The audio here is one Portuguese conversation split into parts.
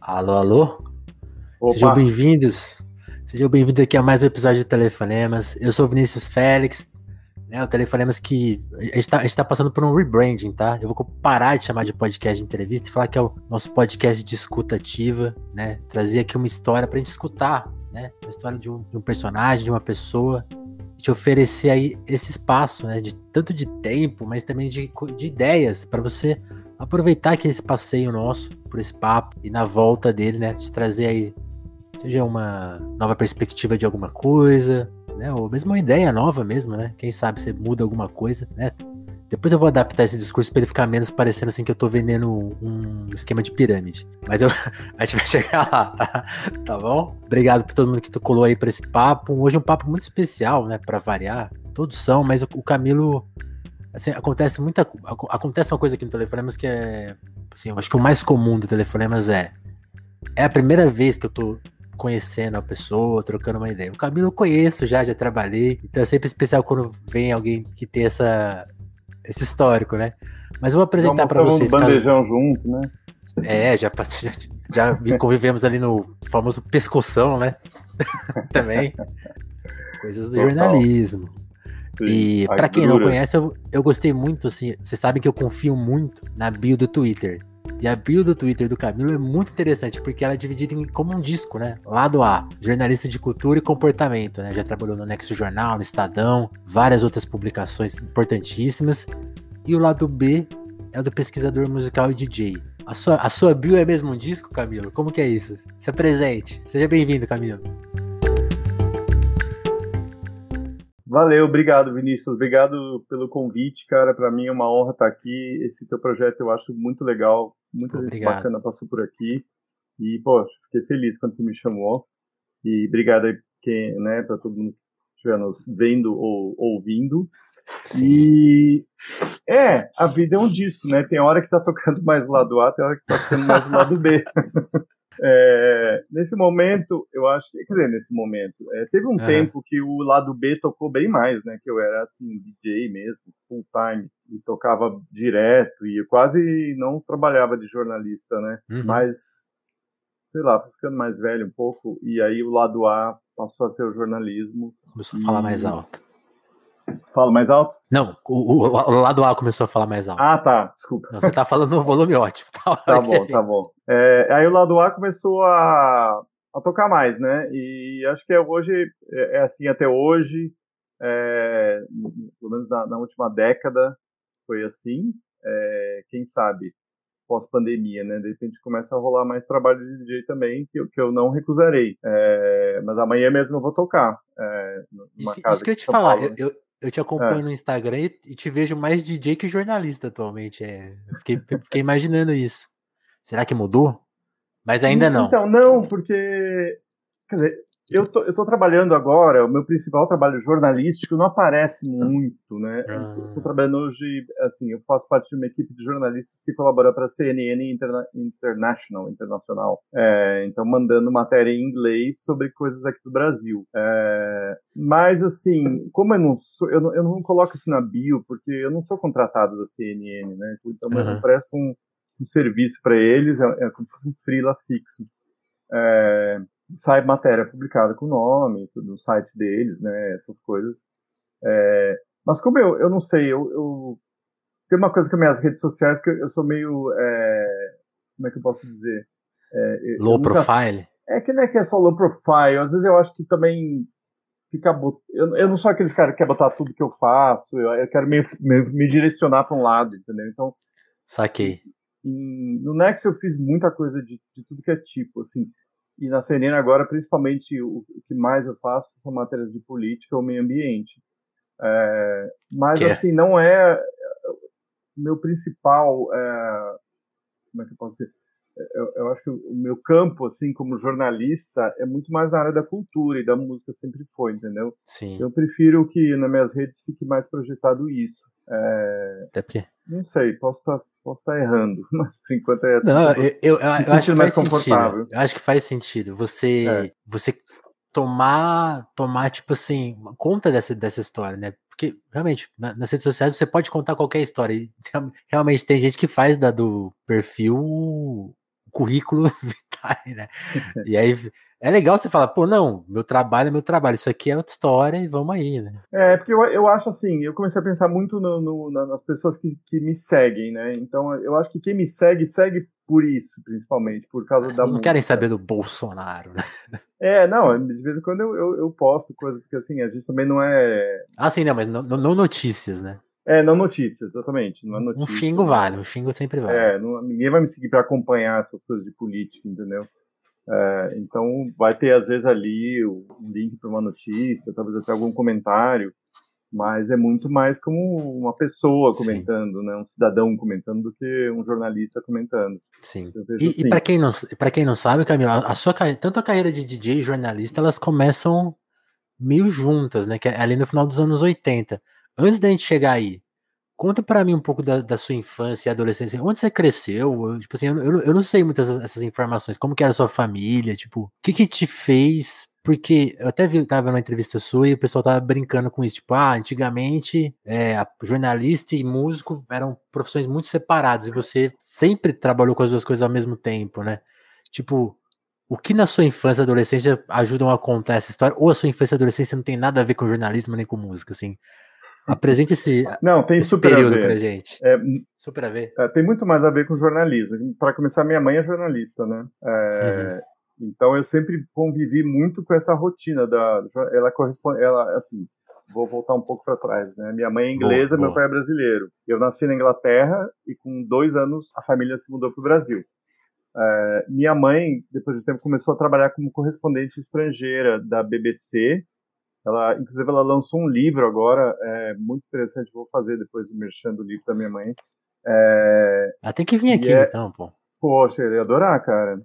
Alô, alô? Opa. Sejam bem-vindos. Sejam bem-vindos aqui a mais um episódio de Telefonemas. Eu sou o Vinícius Félix, né? O Telefonemas que. A gente, tá, a gente tá passando por um rebranding, tá? Eu vou parar de chamar de podcast de entrevista e falar que é o nosso podcast de escuta ativa, né? Trazer aqui uma história pra gente escutar, né? Uma história de um, de um personagem, de uma pessoa, te oferecer aí esse espaço, né, de tanto de tempo, mas também de, de ideias para você aproveitar que esse passeio nosso por esse papo e na volta dele, né, te trazer aí seja uma nova perspectiva de alguma coisa, né, ou mesmo uma ideia nova mesmo, né? Quem sabe você muda alguma coisa, né? Depois eu vou adaptar esse discurso para ele ficar menos parecendo assim que eu tô vendendo um esquema de pirâmide. Mas eu, a gente vai chegar lá, tá? tá bom? Obrigado por todo mundo que tu colou aí para esse papo. Hoje é um papo muito especial, né? Para variar. Todos são, mas o, o Camilo. Assim, acontece muita. Acontece uma coisa aqui no Telefonemas que é. Assim, eu acho que o mais comum do Telefonemas é. É a primeira vez que eu tô conhecendo a pessoa, trocando uma ideia. O Camilo eu conheço já, já trabalhei. Então é sempre especial quando vem alguém que tem essa esse histórico, né? Mas eu vou apresentar para vocês. Um bandejão caso... junto, né? É, já, já, já convivemos ali no famoso pescoção, né? Também. Coisas do Total. jornalismo. Sim. E para quem não conhece, eu, eu gostei muito, assim, vocês sabem que eu confio muito na bio do Twitter. E a bio do Twitter do Camilo é muito interessante, porque ela é dividida em, como um disco, né? Lado A, jornalista de cultura e comportamento, né? Já trabalhou no Nexo Jornal, no Estadão, várias outras publicações importantíssimas. E o lado B é o do pesquisador musical e DJ. A sua, a sua bio é mesmo um disco, Camilo? Como que é isso? Se apresente. Seja bem-vindo, Camilo. Valeu, obrigado, Vinícius. Obrigado pelo convite, cara. Para mim é uma honra estar aqui. Esse teu projeto eu acho muito legal. Muita obrigado. gente bacana passou por aqui. E, poxa, fiquei feliz quando você me chamou. E obrigado aí quem, né, para todo mundo que estiver nos vendo ou ouvindo. Sim. E é, a vida é um disco, né? Tem hora que tá tocando mais do lado A, tem hora que tá tocando mais do lado B. É, nesse momento, eu acho que, quer dizer, nesse momento, é, teve um tempo que o lado B tocou bem mais, né? Que eu era assim, DJ mesmo, full time, e tocava direto, e eu quase não trabalhava de jornalista, né? Uhum. Mas, sei lá, ficando mais velho um pouco, e aí o lado A passou a ser o jornalismo. Começou a falar mais alto. Falo mais alto? Não, o, o, o, lado A começou a falar mais alto. Ah, tá, desculpa. Não, você tá falando no volume ótimo. Tá, tá bom, tá bom. É, aí o lado A começou a, a tocar mais, né? E acho que é hoje, é, é assim até hoje, é, pelo menos na, na, última década foi assim. É, quem sabe pós-pandemia, né? De repente começa a rolar mais trabalho de DJ também, que, que eu não recusarei. É, mas amanhã mesmo eu vou tocar. É, isso, isso que eu te falar, eu, eu, eu, te acompanho é. no Instagram e, te vejo mais DJ que jornalista atualmente. É, eu fiquei, fiquei imaginando isso. Será que mudou? Mas ainda não. Então, não, porque. Quer dizer, eu tô, eu tô trabalhando agora, o meu principal trabalho jornalístico não aparece muito, né? Ah. Eu tô trabalhando hoje, assim, eu faço parte de uma equipe de jornalistas que colabora para a CNN Interna International, internacional. É, então, mandando matéria em inglês sobre coisas aqui do Brasil. É, mas, assim, como eu não sou, eu não, eu não coloco isso na bio, porque eu não sou contratado da CNN, né? Então, uhum. eu presto um, um serviço para eles, é, é como se fosse um freela fixo. É, sai matéria publicada com o nome, no site deles, né, essas coisas. É, mas como eu, eu não sei, eu, eu tem uma coisa com as minhas redes sociais que eu, eu sou meio, é, como é que eu posso dizer? É, low nunca, profile? É que não é que é só low profile, às vezes eu acho que também fica, eu, eu não sou aqueles caras que quer botar tudo que eu faço, eu, quero me, me, me direcionar para um lado, entendeu? Então, saquei. no Nex eu fiz muita coisa de, de tudo que é tipo, assim, e na CNN agora, principalmente, o, o, que mais eu faço são matérias de política ou meio ambiente. É, mas, que assim, é? não é meu principal... É, como é que eu posso dizer? Eu, eu, acho que o meu campo, assim, como jornalista, é muito mais na área da cultura e da música sempre foi, entendeu? Sim. Eu prefiro que nas minhas redes fique mais projetado isso. É... Até porque. Não sei, posso estar tá, posso tá errando, mas por enquanto é assim. Não, eu, eu, eu acho que mais confortável. Sentido. Eu acho que faz sentido. Você, é. você tomar, tomar, tipo assim, conta dessa, dessa história, né? Porque, realmente, na, nas redes sociais você pode contar qualquer história. E, realmente tem gente que faz da, do perfil currículo vitae, né? E aí é legal você falar, pô, não, meu trabalho é meu trabalho, isso aqui é outra história e vamos aí, né? É, porque eu, eu acho assim, eu comecei a pensar muito no, no, nas pessoas que, que me seguem, né? Então eu acho que quem me segue, segue por isso, principalmente, por causa da. Não música. querem saber do Bolsonaro, né? É, não, de vez em quando eu, eu, eu posto coisas, porque assim, a gente também não é. Ah, sim, não, mas não, não notícias, né? É, não notícias, exatamente. Não é notícia, um xingo vale, um xingo sempre vale. É, não, ninguém vai me seguir para acompanhar essas coisas de política, entendeu? É, então vai ter às vezes ali um link para uma notícia, talvez até algum comentário, mas é muito mais como uma pessoa comentando, Sim. né, um cidadão comentando do que um jornalista comentando. Sim. E, assim. e para quem não para quem não sabe, Camila, a sua tanto a carreira de DJ e jornalista elas começam meio juntas, né, que é ali no final dos anos 80. Antes da gente chegar aí, Conta para mim um pouco da, da, sua infância e adolescência. Onde você cresceu? Tipo assim, eu, eu, eu não sei muitas essas informações. Como que era a sua família? Tipo, o que que te fez porque eu até vi, tava numa entrevista sua e o pessoal tava brincando com isso, tipo, ah, antigamente é, jornalista e músico eram profissões muito separadas e você sempre trabalhou com as duas coisas ao mesmo tempo, né? Tipo, o que na sua infância e adolescência ajudam a contar essa história? Ou a sua infância e adolescência não tem nada a ver com jornalismo nem com música, assim? Apresente esse, Não, tem esse super período a ver. pra gente. É, super a ver. É, tem muito mais a ver com jornalismo. Para começar, minha mãe é jornalista, né? É, uhum. Então eu sempre convivi muito com essa rotina da. Ela corresponde. Ela, assim, vou voltar um pouco para trás, né? Minha mãe é inglesa, boa, meu boa. pai é brasileiro. Eu nasci na Inglaterra e com dois anos a família se mudou para o Brasil. É, minha mãe, depois de um tempo, começou a trabalhar como correspondente estrangeira da BBC ela, inclusive, ela lançou um livro agora, é, muito interessante. Vou fazer depois o merchan do livro da minha mãe. É, ah, tem que vir aqui é, então, pô. Poxa, eu ia adorar, cara.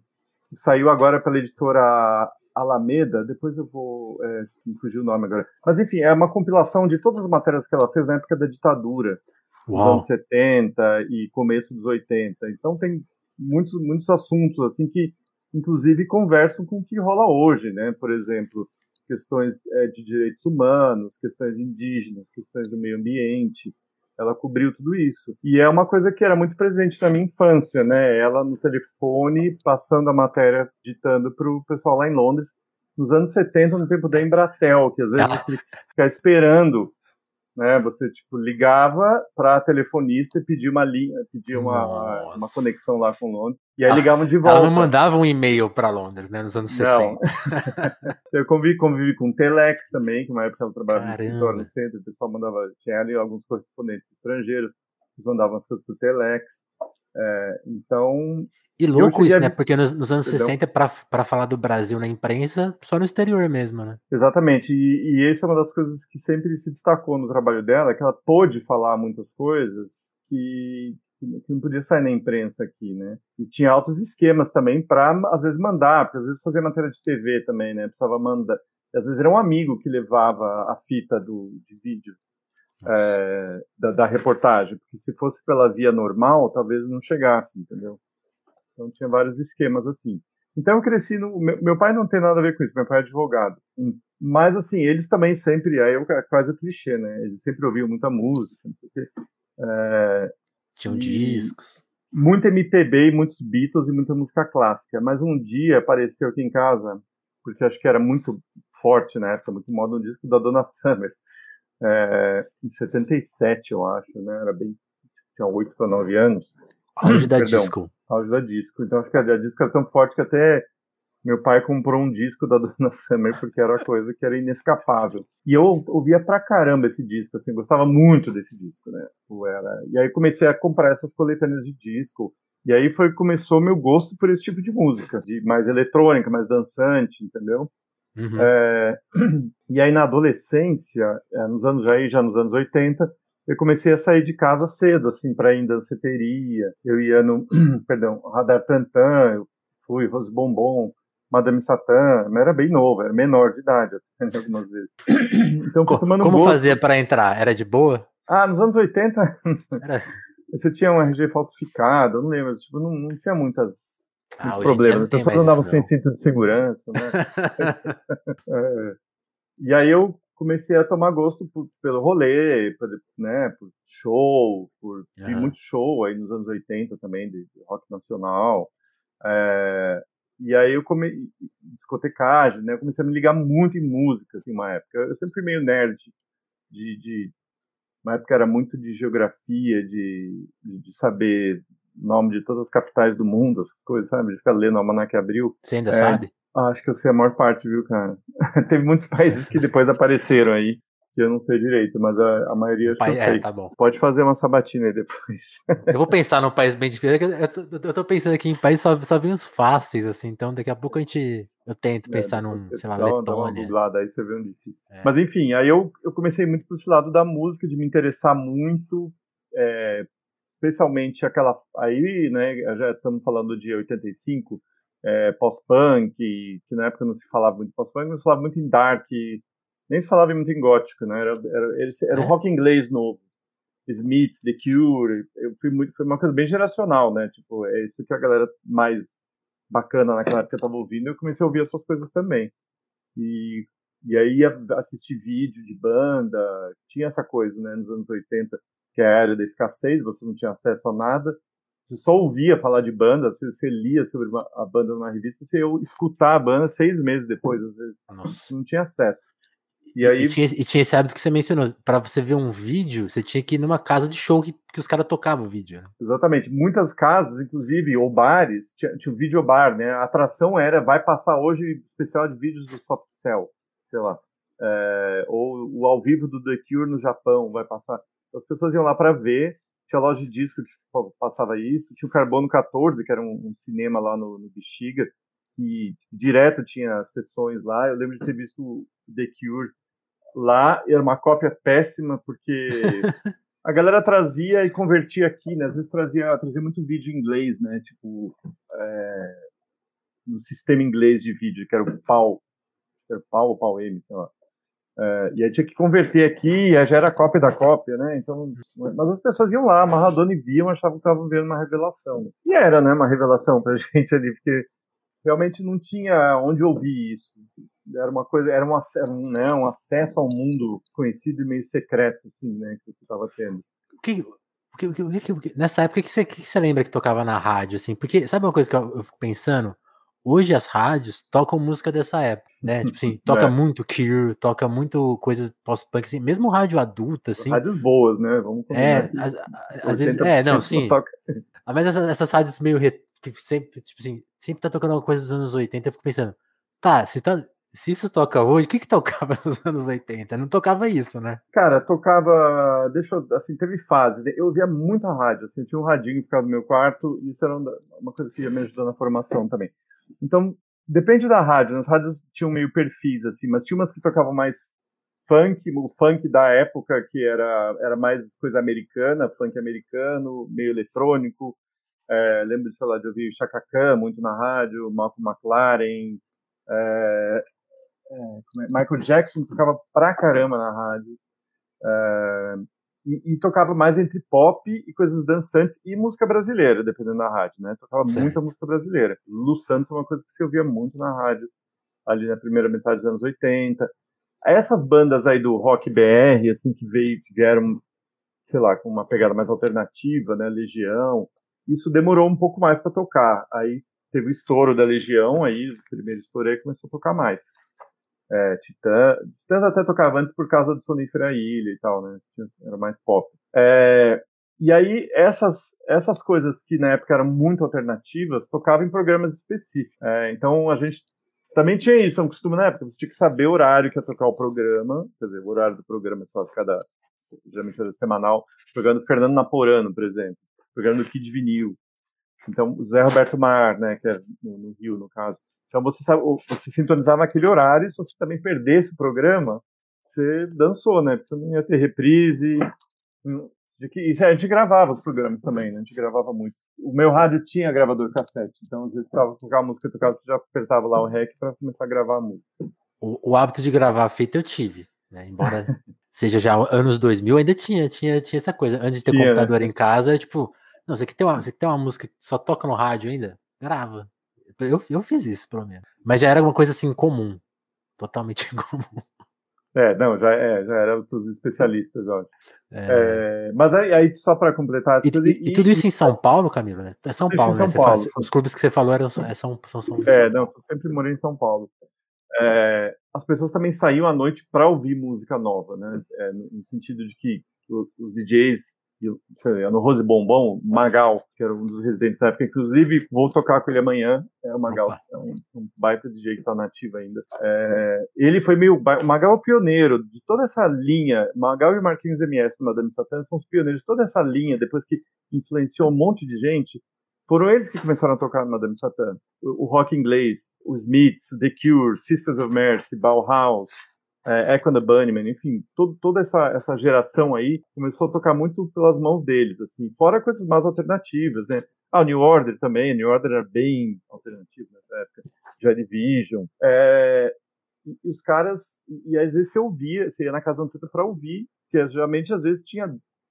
Saiu agora pela editora Alameda, depois eu vou. É, me fugiu o nome agora. Mas enfim, é uma compilação de todas as matérias que ela fez na época da ditadura, Uau. dos anos 70 e começo dos 80. Então tem muitos, muitos assuntos assim que, inclusive, conversam com o que rola hoje, né? Por exemplo, questões é, de direitos humanos, questões indígenas, questões do meio ambiente. Ela cobriu tudo isso. E é uma coisa que era muito presente na minha infância, né? Ela no telefone, passando a matéria, ditando para o pessoal lá em Londres, nos anos 70, no tempo da Embratel, que às vezes você ficar esperando né? Você tipo ligava para a telefonista e pedia uma linha, pedia uma, uma conexão lá com Londres. E aí ah, ligavam de volta. Ela não mandava um e-mail para Londres, né, nos anos 60. eu convivi, convivi com o Telex também, que uma época ela trabalhava Caramba. no escritório no centro, o pessoal mandava, tinha ali alguns correspondentes estrangeiros, eles mandavam as coisas pro Telex. É, então, e louco isso, né? Porque nos, nos anos Entendeu? 60, para falar do Brasil na imprensa, só no exterior mesmo, né? Exatamente. E, e essa é uma das coisas que sempre se destacou no trabalho dela, que ela pôde falar muitas coisas que, que não podia sair na imprensa aqui, né? E tinha altos esquemas também para, às vezes, mandar, porque às vezes fazia matéria de TV também, né? Precisava mandar. E, às vezes era um amigo que levava a fita do, de vídeo. É, da, da reportagem, porque se fosse pela via normal, talvez não chegasse, entendeu? Então tinha vários esquemas assim. Então eu cresci no. Meu, meu, pai não tem nada a ver com isso, meu pai é advogado. Mas assim, eles também sempre. Aí é quase o clichê, né? Eles sempre ouviam muita música, não sei o quê. É, Tinham discos. Muito MPB muitos Beatles e muita música clássica. Mas um dia apareceu aqui em casa, porque acho que era muito forte na época, muito moda, um disco da Dona Summer. É, em 77, eu acho, né? Era bem. Tinha 8 para 9 anos. Auge da Perdão. disco auge da disco. Então acho que a, disco era tão forte que até meu pai comprou um disco da Dona Summer porque era uma coisa que era inescapável. E eu ouvia pra caramba esse disco, assim, gostava muito desse disco, né? Era... E aí comecei a comprar essas coletâneas de disco. E aí foi começou meu gosto por esse tipo de música, de mais eletrônica, mais dançante, entendeu? Uhum. É... E aí na adolescência, é, nos anos aí já nos anos 80, eu comecei a sair de casa cedo, assim, para ir em danceteria. Eu ia no, perdão, Radar Tantan, eu fui Rose Bombom, Madame Satã, mas era bem novo, era menor de idade, algumas vezes. Então, fui tomando Como gosto. fazia para entrar? Era de boa? Ah, nos anos 80, era... você tinha um RG falsificado, eu não lembro, tipo, não, não tinha muitas ah, problemas. As pessoas andavam sem cinto de segurança, né? é. E aí eu comecei a tomar gosto por, pelo rolê, por, né, por show, por uhum. vi muito show aí nos anos 80 também, de, de rock nacional. É, e aí eu comecei, discotecagem, né? Eu comecei a me ligar muito em música, assim, uma época. Eu sempre fui meio nerd de, de uma época era muito de geografia, de, de saber nome de todas as capitais do mundo, essas coisas, sabe? De ficar lendo o Almanac Abril. Você ainda é, sabe? Acho que eu sei a maior parte, viu, cara? Teve muitos países que depois apareceram aí que eu não sei direito, mas a, a maioria acho que eu é, sei. Tá bom. Pode fazer uma sabatina aí depois. eu vou pensar num país bem difícil. Eu tô, eu tô pensando aqui em países só, só vem os fáceis, assim, então daqui a pouco a gente. Eu tento é, pensar é, num, sei lá, dá, Letônia. Dá uma aí você vê um difícil. É. Mas enfim, aí eu, eu comecei muito por esse lado da música, de me interessar muito, é, especialmente aquela. Aí, né, já estamos falando de 85, é, pós-punk, que na época não se falava muito pós-punk, mas se falava muito em dark nem se falava muito em gótico, né? Era, era, era o é. rock inglês novo. Smiths, The Cure, eu fui muito, foi uma coisa bem geracional, né? Tipo, é isso que a galera mais bacana naquela época estava ouvindo, eu comecei a ouvir essas coisas também. E, e aí assistir vídeo de banda, tinha essa coisa, né, nos anos 80, que é a era da escassez, você não tinha acesso a nada, você só ouvia falar de banda, você, você lia sobre uma, a banda numa revista, você ia escutar a banda seis meses depois, às vezes. Nossa. Não tinha acesso. E, aí... E tinha, e, tinha, esse hábito que você mencionou. Para você ver um vídeo, você tinha que ir numa casa de show que, que os caras tocavam o vídeo. Né? Exatamente. Muitas casas, inclusive, ou bares, tinha, tinha um videobar, né? A atração era, vai passar hoje especial de vídeos do Soft Cell, sei lá. É, ou o ao vivo do The Cure no Japão vai passar. As pessoas iam lá para ver. Tinha loja de disco que passava isso. Tinha o Carbono 14, que era um, um cinema lá no, no Bexiga, que direto tinha sessões lá. Eu lembro de ter visto The Cure lá era uma cópia péssima, porque a galera trazia e convertia aqui, né? Às vezes trazia, trazia muito vídeo em inglês, né? Tipo, é, no sistema inglês de vídeo, que era o PAL, era o PAL ou PAL M, sei lá. É, e aí tinha que converter aqui, e aí já era cópia da cópia, né? Então, mas as pessoas iam lá, amarradona e viam, achavam que estavam vendo uma revelação. E era, né, uma revelação pra gente ali, porque realmente não tinha onde ouvir isso era uma coisa, era um, né, um acesso ao mundo conhecido e meio secreto, assim, né, que você estava tendo. O que, o que, o que, nessa época, o que você, que lembra que tocava na rádio, assim? Porque, sabe uma coisa que eu, eu fico pensando? Hoje as rádios tocam música dessa época, né? Tipo assim, toca é. muito Cure, toca muito coisas pós-punk, assim, mesmo rádio adulta, assim. Rádios boas, né? Vamos É, às, vezes, é, não, sim. Toca. Ah, mas essas, essas rádios meio que sempre, tipo assim, sempre tá tocando uma coisa dos anos 80, eu fico pensando, tá, se tá, se isso toca hoje, o que que tocava nos anos 80? Não tocava isso, né? Cara, tocava, deixa eu, assim, teve fases, né? eu ouvia muita rádio, assim, tinha um radinho que ficava no meu quarto, e isso era uma coisa que ia me ajudar na formação também. Então, depende da rádio, as rádios tinham meio perfis, assim, mas tinha umas que tocavam mais funk, o funk da época, que era, era mais coisa americana, funk americano, meio eletrônico, é, lembro, sei lá, de ouvir Khan muito na rádio, Malcolm McLaren, é, é, é, Michael Jackson tocava pra caramba na rádio. E, e, tocava mais entre pop e coisas dançantes e música brasileira, dependendo da rádio, né? Tocava certo. muita música brasileira. Lu Santos é uma coisa que se ouvia muito na rádio, ali na primeira metade dos anos 80. Essas bandas aí do rock BR, assim, que veio, que vieram, sei lá, com uma pegada mais alternativa, né? Legião, isso demorou um pouco mais para tocar. Aí teve o estouro da Legião, aí o primeiro estouro aí começou a tocar mais é, Titã. Titãs até tocava antes por causa do Sonífera Ilha e tal, né? Era mais pop. É, e aí, essas, essas coisas que na época eram muito alternativas, tocavam em programas específicos. É, então, a gente também tinha isso, é um costume na época, você tinha que saber o horário que ia tocar o programa, quer dizer, o horário do programa é só cada, geralmente era semanal, programa do Fernando Naporano, por exemplo, programa do Kid Vinil. Então, o Zé Roberto Mar, né, que é no, no Rio, no caso, então você, sabe, você sintonizava naquele horário, se você também perdesse o programa, você dançou, né? Porque você não ia ter reprise. Hum, isso a gente gravava os programas também, né? A gente gravava muito. O meu rádio tinha gravador cassete, então às vezes tava tocar a música, tocava, você já apertava lá o rec para começar a gravar a música. O, o hábito de gravar feito eu tive, né? Embora seja já anos 2000, ainda tinha, tinha, tinha essa coisa. Antes de ter tinha, computador né? em casa, tipo, não, você quer ter uma, você quer ter uma música que só toca no rádio ainda? Grava. Eu, eu fiz isso, pelo menos. Mas já era uma coisa assim comum. Totalmente comum. É, não, já, é, já era os especialistas, ó. É... É, mas aí, aí só para completar as e, coisas. E, e, tudo isso em São Paulo, Camilo? Né? É São Paulo, né? São Paulo. Fala, os clubes que você falou eram, é, são, são, são É, não, eu sempre morei em São Paulo. É, as pessoas também saíam à noite para ouvir música nova, né? É, no sentido de que os DJs no Rose Bombom, Magal, que era um dos residentes da época, inclusive vou tocar com ele amanhã, é o Magal, é um, um baita DJ que tá nativo ainda. É, ele foi meio, o Magal é o pioneiro de toda essa linha, Magal e Marquinhos MS do Madame Satã são os pioneiros de toda essa linha, depois que influenciou um monte de gente, foram eles que começaram a tocar no Madame Satã. O, o rock inglês, os Smiths, The Cure, Sisters of Mercy, Bauhaus, é, Echo and the Bunnymen, enfim, todo, toda essa, essa geração aí começou a tocar muito pelas mãos deles, assim, fora coisas mais alternativas, né? Ah, New Order também, New Order era bem alternativo nessa época, Joy Division, é, e, os caras, e, às vezes você ouvia, você ia na casa do Antônio para ouvir, que geralmente às vezes tinha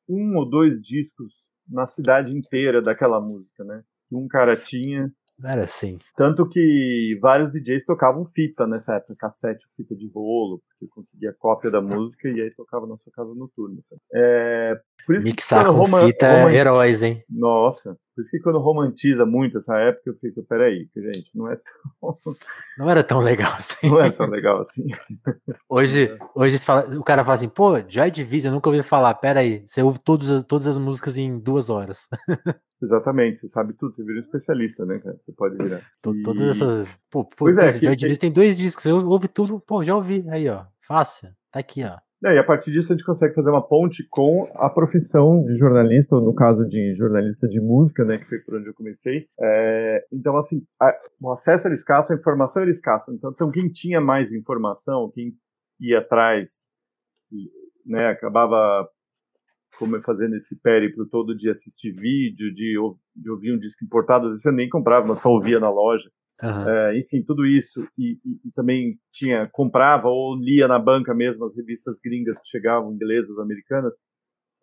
um ou dois discos na cidade inteira daquela música, né? Que um cara tinha, era assim. Tanto que vários DJs tocavam fita nessa época, cassete, fita de rolo, porque conseguia cópia da música e aí tocava na sua casa noturna. É, por isso Mixar que com Roma, fita é heróis, hein? Nossa, por isso que quando romantiza muito essa época, eu fico, peraí, gente, não é tão... Não era tão legal assim. Não é tão legal assim. Hoje, hoje fala, o cara fala assim, pô, Joy Division, eu nunca ouvi falar, peraí, você ouve todos, todas as músicas em duas horas. Exatamente, você sabe tudo, você vira um especialista, né, cara? Você pode virar. E... Todas essas. Pô, pô pois é, Joy Division tem dois discos, eu ouvi tudo, pô, já ouvi. Aí, ó, fácil, tá aqui, ó. E a partir disso a gente consegue fazer uma ponte com a profissão de jornalista, ou no caso de jornalista de música, né, que foi por onde eu comecei. É, então, assim, a, o acesso era escasso, a informação era escassa. Então, então, quem tinha mais informação, quem ia atrás, né, acabava como fazendo esse périplo todo de assistir vídeo, de, de, ouvir um disco importado, às vezes você nem comprava, mas só ouvia na loja. Uhum. É, enfim, tudo isso. E, e, e, também tinha, comprava ou lia na banca mesmo as revistas gringas que chegavam, inglesas, americanas.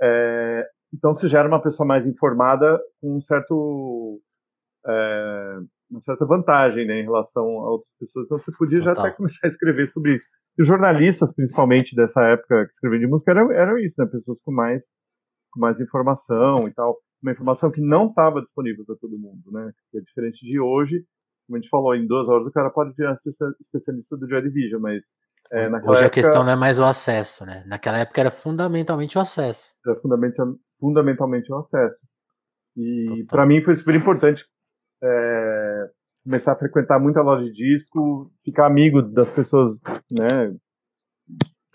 É, então você já era uma pessoa mais informada com um certo, é, uma certa vantagem né, em relação a outras pessoas. Então você podia Total. já até começar a escrever sobre isso. E os jornalistas, principalmente dessa época que escreviam de música, eram, eram isso, né? Pessoas com mais, com mais informação e tal. Uma informação que não estava disponível para todo mundo, né? Que é diferente de hoje. Como a gente falou, em duas horas o cara pode virar especialista do Joy Division, mas é, Hoje época, a questão não é mais o acesso, né? Naquela época era fundamentalmente o acesso. Era fundamentalmente, fundamentalmente o acesso. E para mim foi super importante é, começar a frequentar muita loja de disco, ficar amigo das pessoas, né,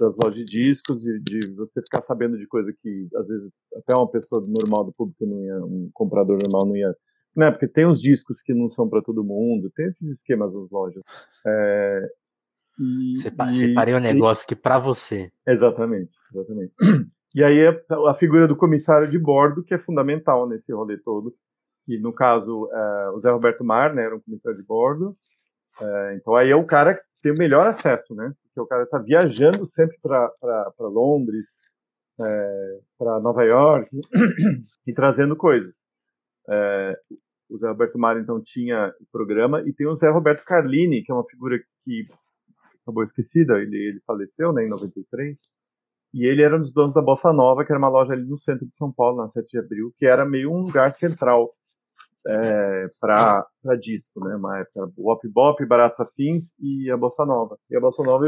das lojas de discos e de você ficar sabendo de coisa que às vezes até uma pessoa normal do público não ia, um comprador normal não ia, né, porque tem os discos que não são para todo mundo, tem esses esquemas nas lojas. É, e, Separei o um negócio e, que para você. Exatamente, exatamente. E aí a, a figura do comissário de bordo que é fundamental nesse rolê todo que no caso uh, o Zé Roberto Mar, né, era um comissário de bordo. Uh, então aí é o cara que tem o melhor acesso, né? Porque o cara está viajando sempre para Londres, é, para Nova York e trazendo coisas. É, o Zé Roberto Mar então tinha o programa e tem o Zé Roberto Carlini, que é uma figura que acabou esquecida, ele, ele faleceu né, em 93. E ele era um dos donos da Bossa Nova, que era uma loja ali no centro de São Paulo, na 7 de abril, que era meio um lugar central é, para disco, né? Uma época, Bop Bop, Baratos Afins e a Bossa Nova. E a Bossa Nova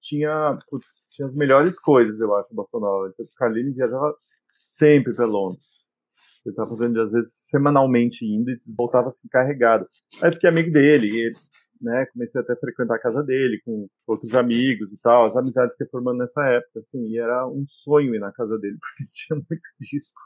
tinha, putz, tinha as melhores coisas, eu acho, a Bossa Nova. Então, o Carlini viajava sempre para Londres. Ele estava fazendo, às vezes, semanalmente indo e voltava assim carregado. Aí fiquei amigo dele, e, né, comecei até a frequentar a casa dele com outros amigos e tal, as amizades que formando nessa época, assim, e era um sonho ir na casa dele, porque tinha muito disco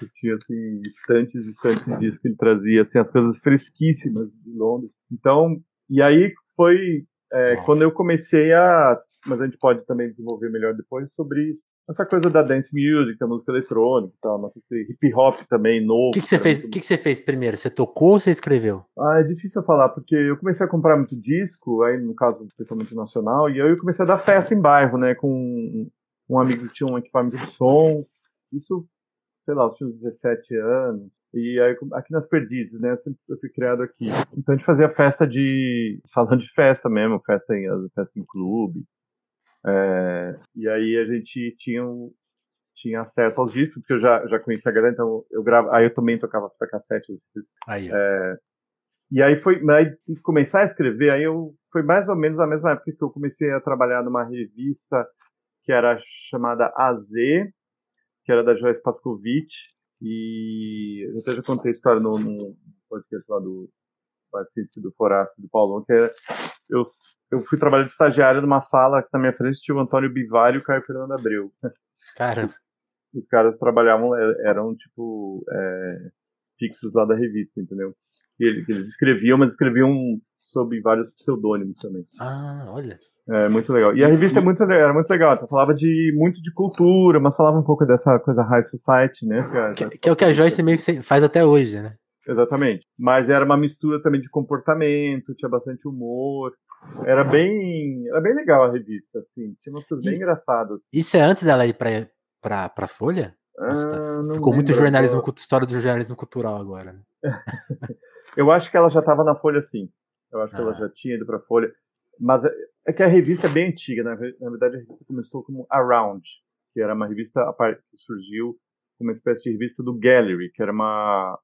que tinha assim estantes, estantes disso que ele trazia assim as coisas fresquíssimas de Londres. Então, e aí foi é, quando eu comecei a, mas a gente pode também desenvolver melhor depois sobre essa coisa da dance music, da música eletrônica, tal, uma hip hop também novo. O que, que você fez? O que, que você fez primeiro? Você tocou ou você escreveu? Ah, é difícil falar porque eu comecei a comprar muito disco, aí no caso especialmente nacional, e aí eu comecei a dar festa em bairro, né, com um amigo que tinha um equipamento de som. Isso sei lá, eu tinha uns 17 anos. E aí, aqui nas Perdizes, né? Eu fui criado aqui. Então a gente fazia festa de. salão de festa mesmo, festa em, festa em clube. É, e aí a gente tinha, tinha acesso aos discos, porque eu já, já conhecia a galera, então eu gravo, aí eu também tocava fita cassete. Aí, é, e aí foi, aí começar a escrever, aí eu foi mais ou menos a mesma época que eu comecei a trabalhar numa revista que era chamada AZ, que era da Joyce Pascovitch, e eu até já contei a história no, no podcast lá do Marcício do Foraste do Paulo, que era, eu, eu fui trabalhar de estagiário numa sala que na minha frente tinha o Antônio Bivari e o Caio Fernando Abreu. Cara. Os, caras trabalhavam, é, eram tipo é, fixos lá da revista, entendeu? E eles, escreviam, mas escreviam sob vários pseudônimos também. Ah, olha. É muito legal. E a revista é muito, era muito legal. Então, falava de muito de cultura, mas falava um pouco dessa coisa high society, né? Que, que, que é o que a Joyce meio que faz até hoje, né? Exatamente. Mas era uma mistura também de comportamento, tinha bastante humor. Era bem, era bem legal a revista, assim. Tinha umas coisas e, bem engraçadas. Isso é antes dela ir pra, pra, pra Folha? Nossa, tá, ah, ficou muito jornalismo, agora. história do jornalismo cultural agora. Né? eu acho que ela já estava na Folha, sim. Eu acho ah. que ela ah. já tinha ido pra Folha. Mas é, é que a revista é bem antiga, né? na verdade a revista começou como Around, que era uma revista que surgiu como uma espécie de revista do Gallery, que era uma,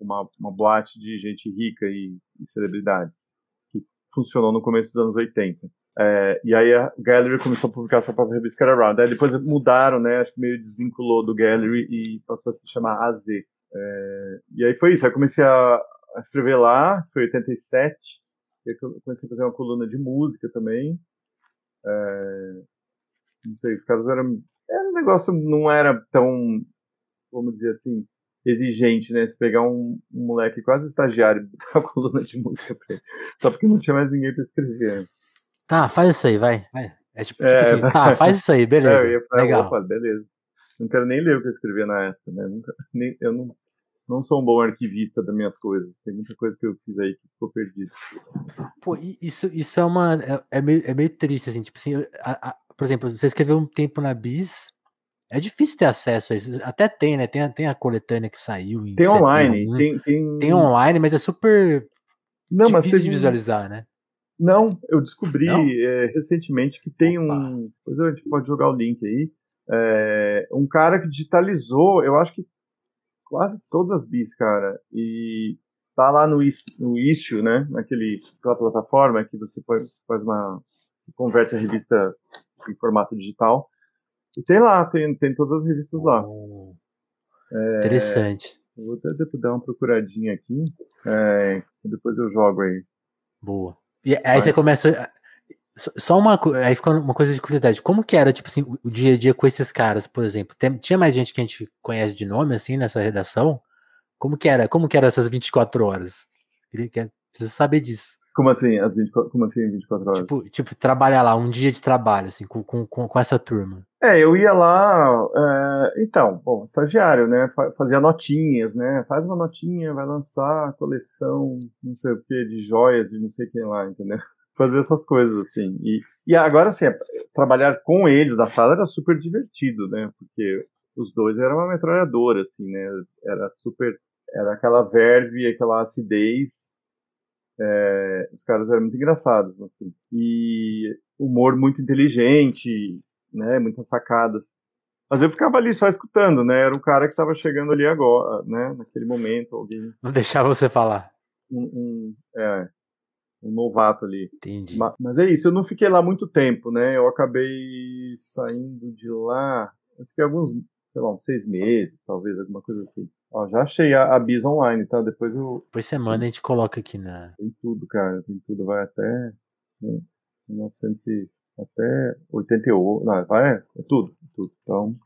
uma, uma boate de gente rica e, e celebridades, que funcionou no começo dos anos 80. É, e aí a Gallery começou a publicar sua própria revista, Around. Aí depois mudaram, né? Acho que meio desvinculou do Gallery e passou a se chamar AZ. É, e aí foi isso. Aí comecei a, a escrever lá, foi 87 eu comecei a fazer uma coluna de música também. É, não sei, os caras eram. Era um negócio, não era tão, vamos dizer assim, exigente, né? Se pegar um, um moleque quase estagiário e botar uma coluna de música pra ele, só porque não tinha mais ninguém pra escrever. Tá, faz isso aí, vai. vai. É tipo, tipo é, assim, tá, faz isso aí, beleza. É, eu ia falar, Legal. Opa, beleza. Não quero nem ler o que eu escrevia na época, né? Nunca, nem, eu não, não sou um bom arquivista das minhas coisas. Tem muita coisa que eu fiz aí que ficou perdida. Pô, isso, isso é uma. É, é, meio, é meio triste, assim. Tipo assim, a, a, por exemplo, você escreveu um tempo na Bis. É difícil ter acesso a isso. Até tem, né? Tem, a, tem a coletânea que saiu. tem online. Tem, tem... tem online, mas é super não, difícil de visualizar, né? Não, eu descobri é, recentemente que tem Opa. um. Depois a gente pode jogar o link aí. É, um cara que digitalizou, eu acho que quase todas as bis, cara. E tá lá no, no issue, né? Naquele, naquela plataforma que você faz uma. Se converte a revista em formato digital. E tem lá, tem, tem todas as revistas lá. Oh, é, interessante. Vou até dar uma procuradinha aqui. É, depois eu jogo aí. Boa. E aí Vai. você começa. Só uma, aí fica uma coisa de curiosidade. Como que era, tipo assim, o dia a dia com esses caras, por exemplo? Tem, tinha mais gente que a gente conhece de nome, assim, nessa redação? Como que era? Como que eram essas 24 horas? Queria, preciso saber disso. Como assim, as 24, como assim 24 horas? Tipo, tipo, trabalhar lá, um dia de trabalho, assim, com, com, com essa turma. É, eu ia lá, é, então, bom, estagiário, né, fazia notinhas, né, faz uma notinha, vai lançar a coleção, não sei o que, de joias de não sei quem lá, entendeu? fazer essas coisas, assim. E, e agora, assim, trabalhar com eles da sala era super divertido, né? Porque os dois eram uma metralhadora, assim, né? Era super. Era aquela verve, aquela acidez. É, os caras eram muito engraçados, assim. E humor muito inteligente, né? Muitas sacadas. Mas eu ficava ali só escutando, né? Era um cara que estava chegando ali agora, né? Naquele momento, alguém. Não deixava você falar. Um, um, é, um novato ali. Entendi. Mas, mas, é isso, eu não fiquei lá muito tempo, né? Eu acabei saindo de lá, eu fiquei alguns, sei lá, uns seis meses, talvez, alguma coisa assim. Ó, já achei a, a Bis online, tá? Depois eu. Depois semana a gente coloca aqui na. Tem tudo, cara, tem tudo, vai até. Né, 1900 até 88. Não, vai, é tudo, é tudo. Então,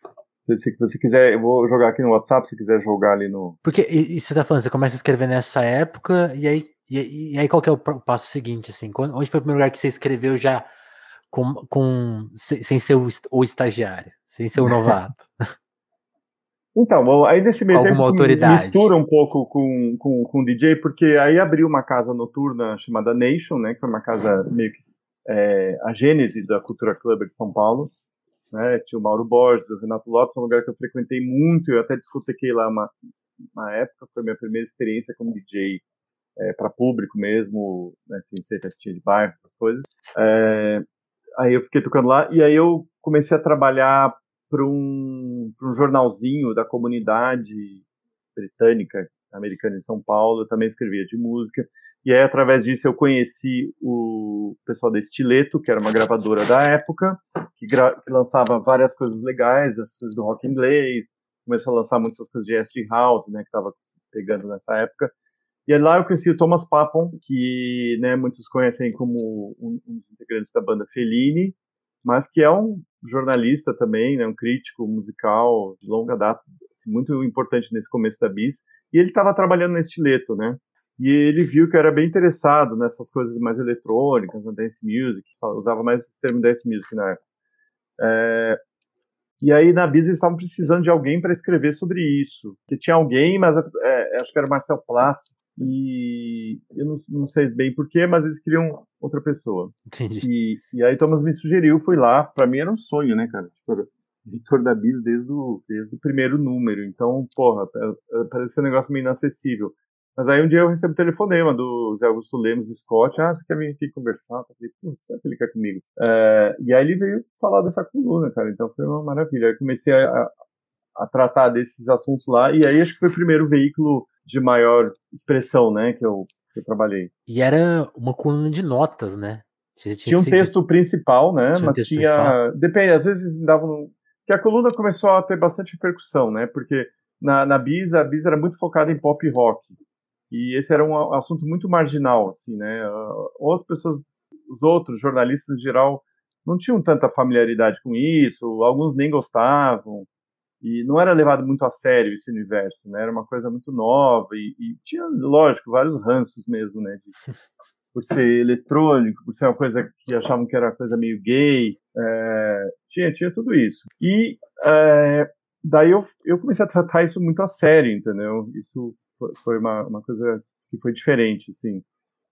se você quiser, eu vou jogar aqui no WhatsApp, se quiser jogar ali no. Porque, e, e você tá falando, você começa a escrever nessa época, e aí e, e, aí qual que é o passo seguinte, assim? Onde foi o primeiro lugar que você escreveu já com, com sem ser o, o estagiário, sem ser o novato? Então, aí nesse meio Alguma tempo autoridade. mistura um pouco com, com, com o DJ, porque aí abriu uma casa noturna chamada Nation, né, que foi uma casa meio que é, a gênese da Cultura Club de São Paulo. Né, tinha o Mauro Borges, o Renato Lopes, um lugar que eu frequentei muito, eu até discotequei lá uma, uma época, foi minha primeira experiência como DJ é, para público mesmo, né, sem ser festinha de bairro, essas coisas. É, aí eu fiquei tocando lá, e aí eu comecei a trabalhar para um, um jornalzinho da comunidade britânica, americana em São Paulo, eu também escrevia de música, e aí através disso eu conheci o pessoal da Estileto, que era uma gravadora da época, que, que lançava várias coisas legais, as coisas do rock inglês, começou a lançar muitas coisas de SD House, né, que estava pegando nessa época, e lá eu conheci o Thomas Papon, que né, muitos conhecem como um, um dos integrantes da banda Fellini, mas que é um jornalista também, né, um crítico musical de longa data, assim, muito importante nesse começo da Bis, e ele estava trabalhando nesse estileto, né? E ele viu que eu era bem interessado nessas coisas mais eletrônicas, na dance music, usava mais esse termo dance music na época. É, e aí na Bis eles estavam precisando de alguém para escrever sobre isso. Que tinha alguém, mas é, acho que era o Marcel Plassi, e eu não, não sei bem porquê, mas eles queriam outra pessoa. Entendi. E, e aí Thomas me sugeriu, fui lá. Pra mim era um sonho, né, cara? Tipo, editor da Bis desde o, desde o primeiro número. Então, porra, parece um negócio meio inacessível. Mas aí um dia eu recebo um telefonema do Zé Augusto Lemos Scott. Ah, você quer vir aqui conversar? Eu falei, putz, será que ele quer comigo? É, e aí ele veio falar dessa coluna, cara. Então foi uma maravilha. Aí comecei a, a, a tratar desses assuntos lá. E aí acho que foi o primeiro veículo de maior expressão, né, que eu, que eu trabalhei. E era uma coluna de notas, né? Tinha, tinha um texto principal, né, tinha mas um tinha... Principal. Depende, às vezes me davam... Que a coluna começou a ter bastante repercussão, né, porque na, na Bis, a Bis era muito focada em pop rock. E esse era um assunto muito marginal, assim, né? Ou as pessoas, os outros jornalistas em geral, não tinham tanta familiaridade com isso, alguns nem gostavam. E não era levado muito a sério esse universo, né? Era uma coisa muito nova e, e tinha, lógico, vários ranços mesmo, né? De, por ser eletrônico, por ser uma coisa que achavam que era uma coisa meio gay. É, tinha, tinha tudo isso. E é, daí eu, eu comecei a tratar isso muito a sério, entendeu? Isso foi, uma, uma coisa que foi diferente, assim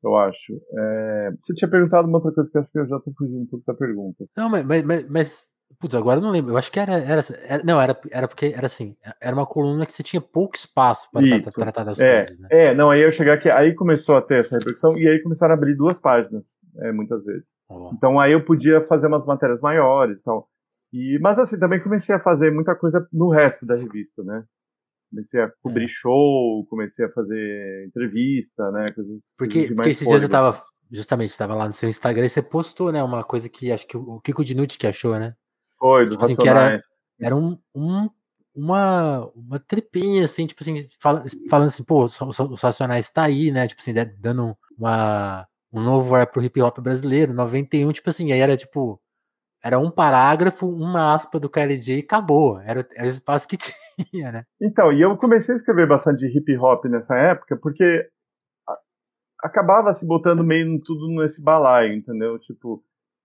eu acho. É, você tinha perguntado uma outra coisa que eu acho que eu já estou fugindo um pouco da pergunta. Não, mas, mas, mas Putz, agora eu não lembro. Eu acho que era, era, era, Não, era, era porque era assim. Era uma coluna que você tinha pouco espaço para tratar, tratar das é, coisas. Né? É, não, aí eu chegar aqui, aí começou a ter essa repercussão e aí começaram a abrir duas páginas, é, muitas vezes. Oh. Então aí eu podia fazer umas matérias maiores e tal. E, mas assim, também comecei a fazer muita coisa no resto da revista, né? Comecei a cobrir é. show, comecei a fazer entrevista, né? Coisas, porque, porque esses dias eu tava, justamente, estava lá no seu Instagram e você postou, né? Uma coisa que acho que o Kiko Dinucci que achou, né? Foi, do tipo assim, que era, era um, um, uma, uma tripinha, assim, tipo assim, fala, falando assim, pô, os Racionais tá aí, né? Tipo assim, dando uma, um novo ar pro hip hop brasileiro, 91, tipo assim, aí era tipo. Era um parágrafo, uma aspa do KLJ e acabou. Era, era o espaço que tinha, né? Então, e eu comecei a escrever bastante de hip hop nessa época, porque acabava se botando meio tudo nesse balaio, entendeu? Tipo,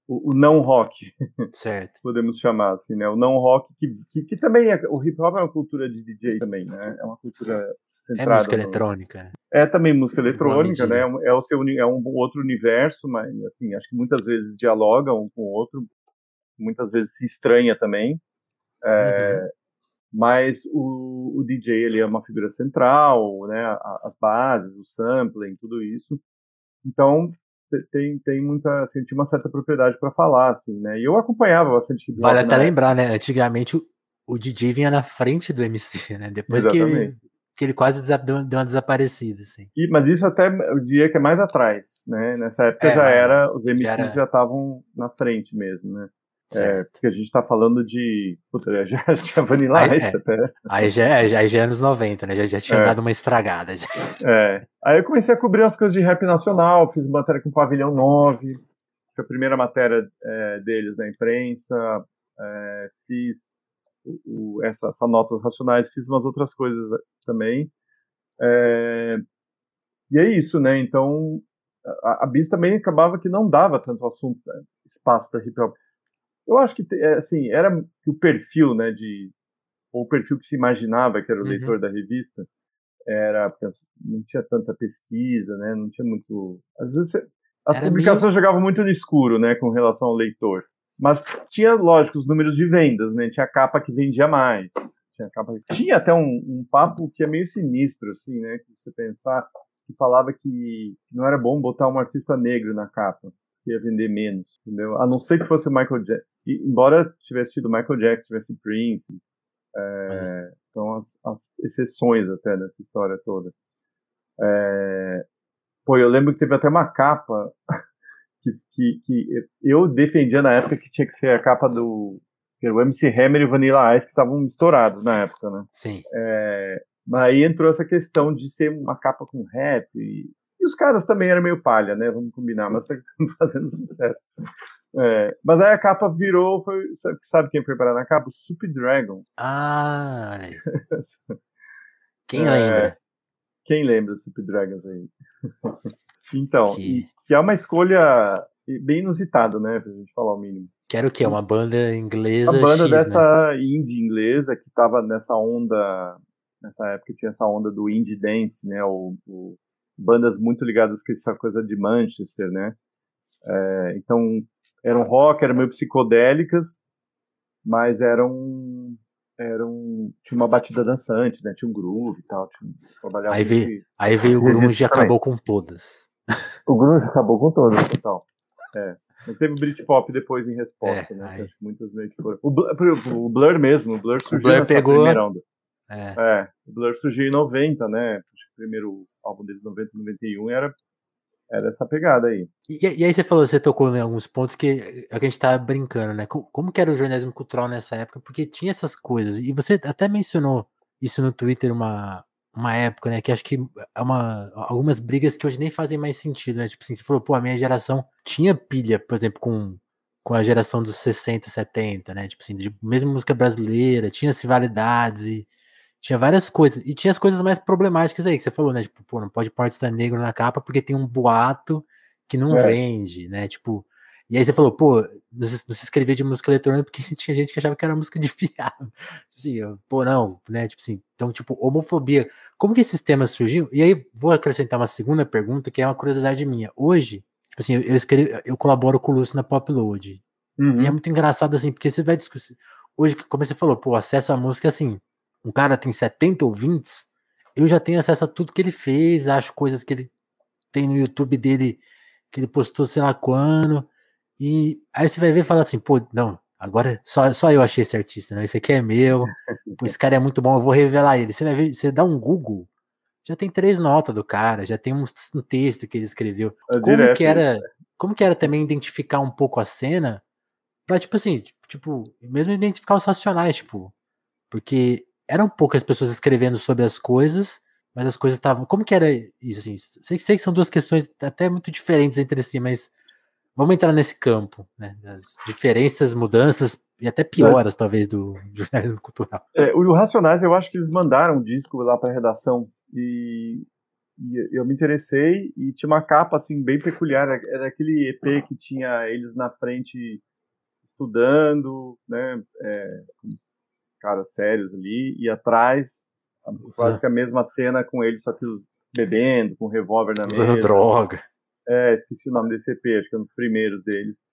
o, o, não rock, certo. podemos chamar assim, né? O não rock que, que, que, também é o hip hop é uma cultura de DJ também, né? É uma cultura centrada. É música no, eletrônica. É também música eletrônica, né? É, é o seu é um outro universo, mas assim acho que muitas vezes dialoga um com o outro, muitas vezes se estranha também. É, uhum. Mas o, o DJ ele é uma figura central, né? As bases, o sampling, tudo isso. Então tem, tem muita, assim, tinha uma certa propriedade para falar, assim, né? E eu acompanhava bastante. Vale até lembrar, né? Antigamente o, o, DJ vinha na frente do MC, né? Depois que, que ele quase deu, deu uma desaparecida, assim. E, mas isso até eu diria que é mais atrás, né? Nessa época é, já era, os MCs já estavam na frente mesmo, né? É, porque a gente tá falando de. Puta, já tinha Vanilla aí, Ice é. até. Aí já, é, já, já é anos 90, né? Já, já tinha é. dado uma estragada. Já. É. Aí eu comecei a cobrir as coisas de rap nacional, fiz uma matéria com o Pavilhão 9, foi a primeira matéria é, deles na imprensa, é, fiz o, o, essa, essa notas racionais, fiz umas outras coisas também. É, e é isso, né? Então, a, a Bis também acabava que não dava tanto assunto, né? espaço para hip hop. Eu acho que, é, assim, era o perfil, né, de, ou o perfil que se imaginava que era o uhum. leitor da revista, era, não tinha tanta pesquisa, né, não tinha muito, às vezes, as era publicações meio... jogavam muito no escuro, né, com relação ao leitor. Mas tinha, lógico, os números de vendas, né, tinha a capa que vendia mais, tinha, capa... tinha até um, um papo que é meio sinistro, assim, né, que você pensar, que falava que não era bom botar um artista negro na capa ia vender menos, entendeu? A não ser que fosse o Michael Jackson. Embora tivesse tido Michael Jackson, tivesse Prince, é, são as, as, exceções até nessa história toda. É, pô, eu lembro que teve até uma capa que, que, que, eu defendia na época que tinha que ser a capa do o MC Hammer e o Vanilla Ice que estavam estourados na época, né? Sim. É, mas aí entrou essa questão de ser uma capa com rap e, e os caras também eram meio palha, né? Vamos combinar, mas estão fazendo sucesso. É, mas aí a capa virou, foi, sabe, quem foi parar na capa? O Sup Dragon. Ah, olha aí. Quem é, lembra? Quem lembra do Sup Dragons aí? então, que... que... é uma escolha bem inusitada, né? Pra gente falar o mínimo. Que era o quê? Uma banda inglesa? Uma banda X, dessa né? indie inglesa que tava nessa onda. Nessa época tinha essa onda do indie dance, né? O, o bandas muito ligadas com essa coisa de Manchester, né? É, então eram rock, eram meio psicodélicas, mas eram eram tinha uma batida dançante, né? Tinha um groove e tal. Tinha, aí, veio, aí veio o grunge e acabou com todas. O grunge acabou com todas, total. É. Mas teve o Britpop depois em resposta, é, né? Aí... Acho que muitas meio que foram. O Blur, o Blur mesmo, o Blur surgiu o Blur pegou... primeira onda. É. é. o Blur surgiu em 90, né? Acho que o primeiro álbum deles 90, 91 era era essa pegada aí. E, e, aí você falou, você tocou em alguns pontos que a gente tá brincando, né? Como, como que era o jornalismo cultural nessa época? Porque tinha essas coisas. E você até mencionou isso no Twitter uma, uma época, né? Que acho que é uma, algumas brigas que hoje nem fazem mais sentido, né? Tipo assim, você falou, pô, a minha geração tinha pilha, por exemplo, com, com a geração dos 60, 70, né? Tipo assim, de, mesmo música brasileira, tinha rivalidades e tinha várias coisas. E tinha as coisas mais problemáticas aí que você falou, né? Tipo, pô, não pode pôr artista negro na capa porque tem um boato que não é. vende, né? Tipo. E aí você falou, pô, não se, não se escrevia de música eletrônica porque tinha gente que achava que era música de piada. Tipo assim, eu, pô, não, né? Tipo assim, então, tipo, homofobia. Como que esses temas surgiram? E aí vou acrescentar uma segunda pergunta, que é uma curiosidade minha. Hoje, tipo assim, eu, escrevo, eu colaboro com o Lúcio na Popload. Uhum. E é muito engraçado, assim, porque você vai discutir. Hoje, como você falou, pô, acesso à música, assim, um cara tem 70 ouvintes, eu já tenho acesso a tudo que ele fez, acho coisas que ele tem no YouTube dele, que ele postou sei lá quando. E aí você vai ver e fala assim, pô, não, agora só, só eu achei esse artista, né? Esse aqui é meu, esse cara é muito bom, eu vou revelar ele. Você vai ver, você dá um Google, já tem três notas do cara, já tem um, um texto que ele escreveu. É como direto, que era, como que era também identificar um pouco a cena, pra, tipo assim, tipo, mesmo identificar os racionais, tipo, porque eram poucas pessoas escrevendo sobre as coisas, mas as coisas estavam. Como que era isso? Assim, sei, sei, que são duas questões até muito diferentes entre si, mas vamos entrar nesse campo, né? Das diferenças, mudanças e até pioras, é. talvez, do jornalismo cultural. É, o Racionais, eu acho que eles mandaram um disco lá para a redação e, e, eu me interessei e tinha uma capa assim bem peculiar. Era aquele EP que tinha eles na frente estudando, né? É, caras sérios ali, e atrás, quase que a mesma cena com ele, só que bebendo, com um revólver na mesa. Usando droga. É, esqueci o nome desse EP, acho que é um dos primeiros deles.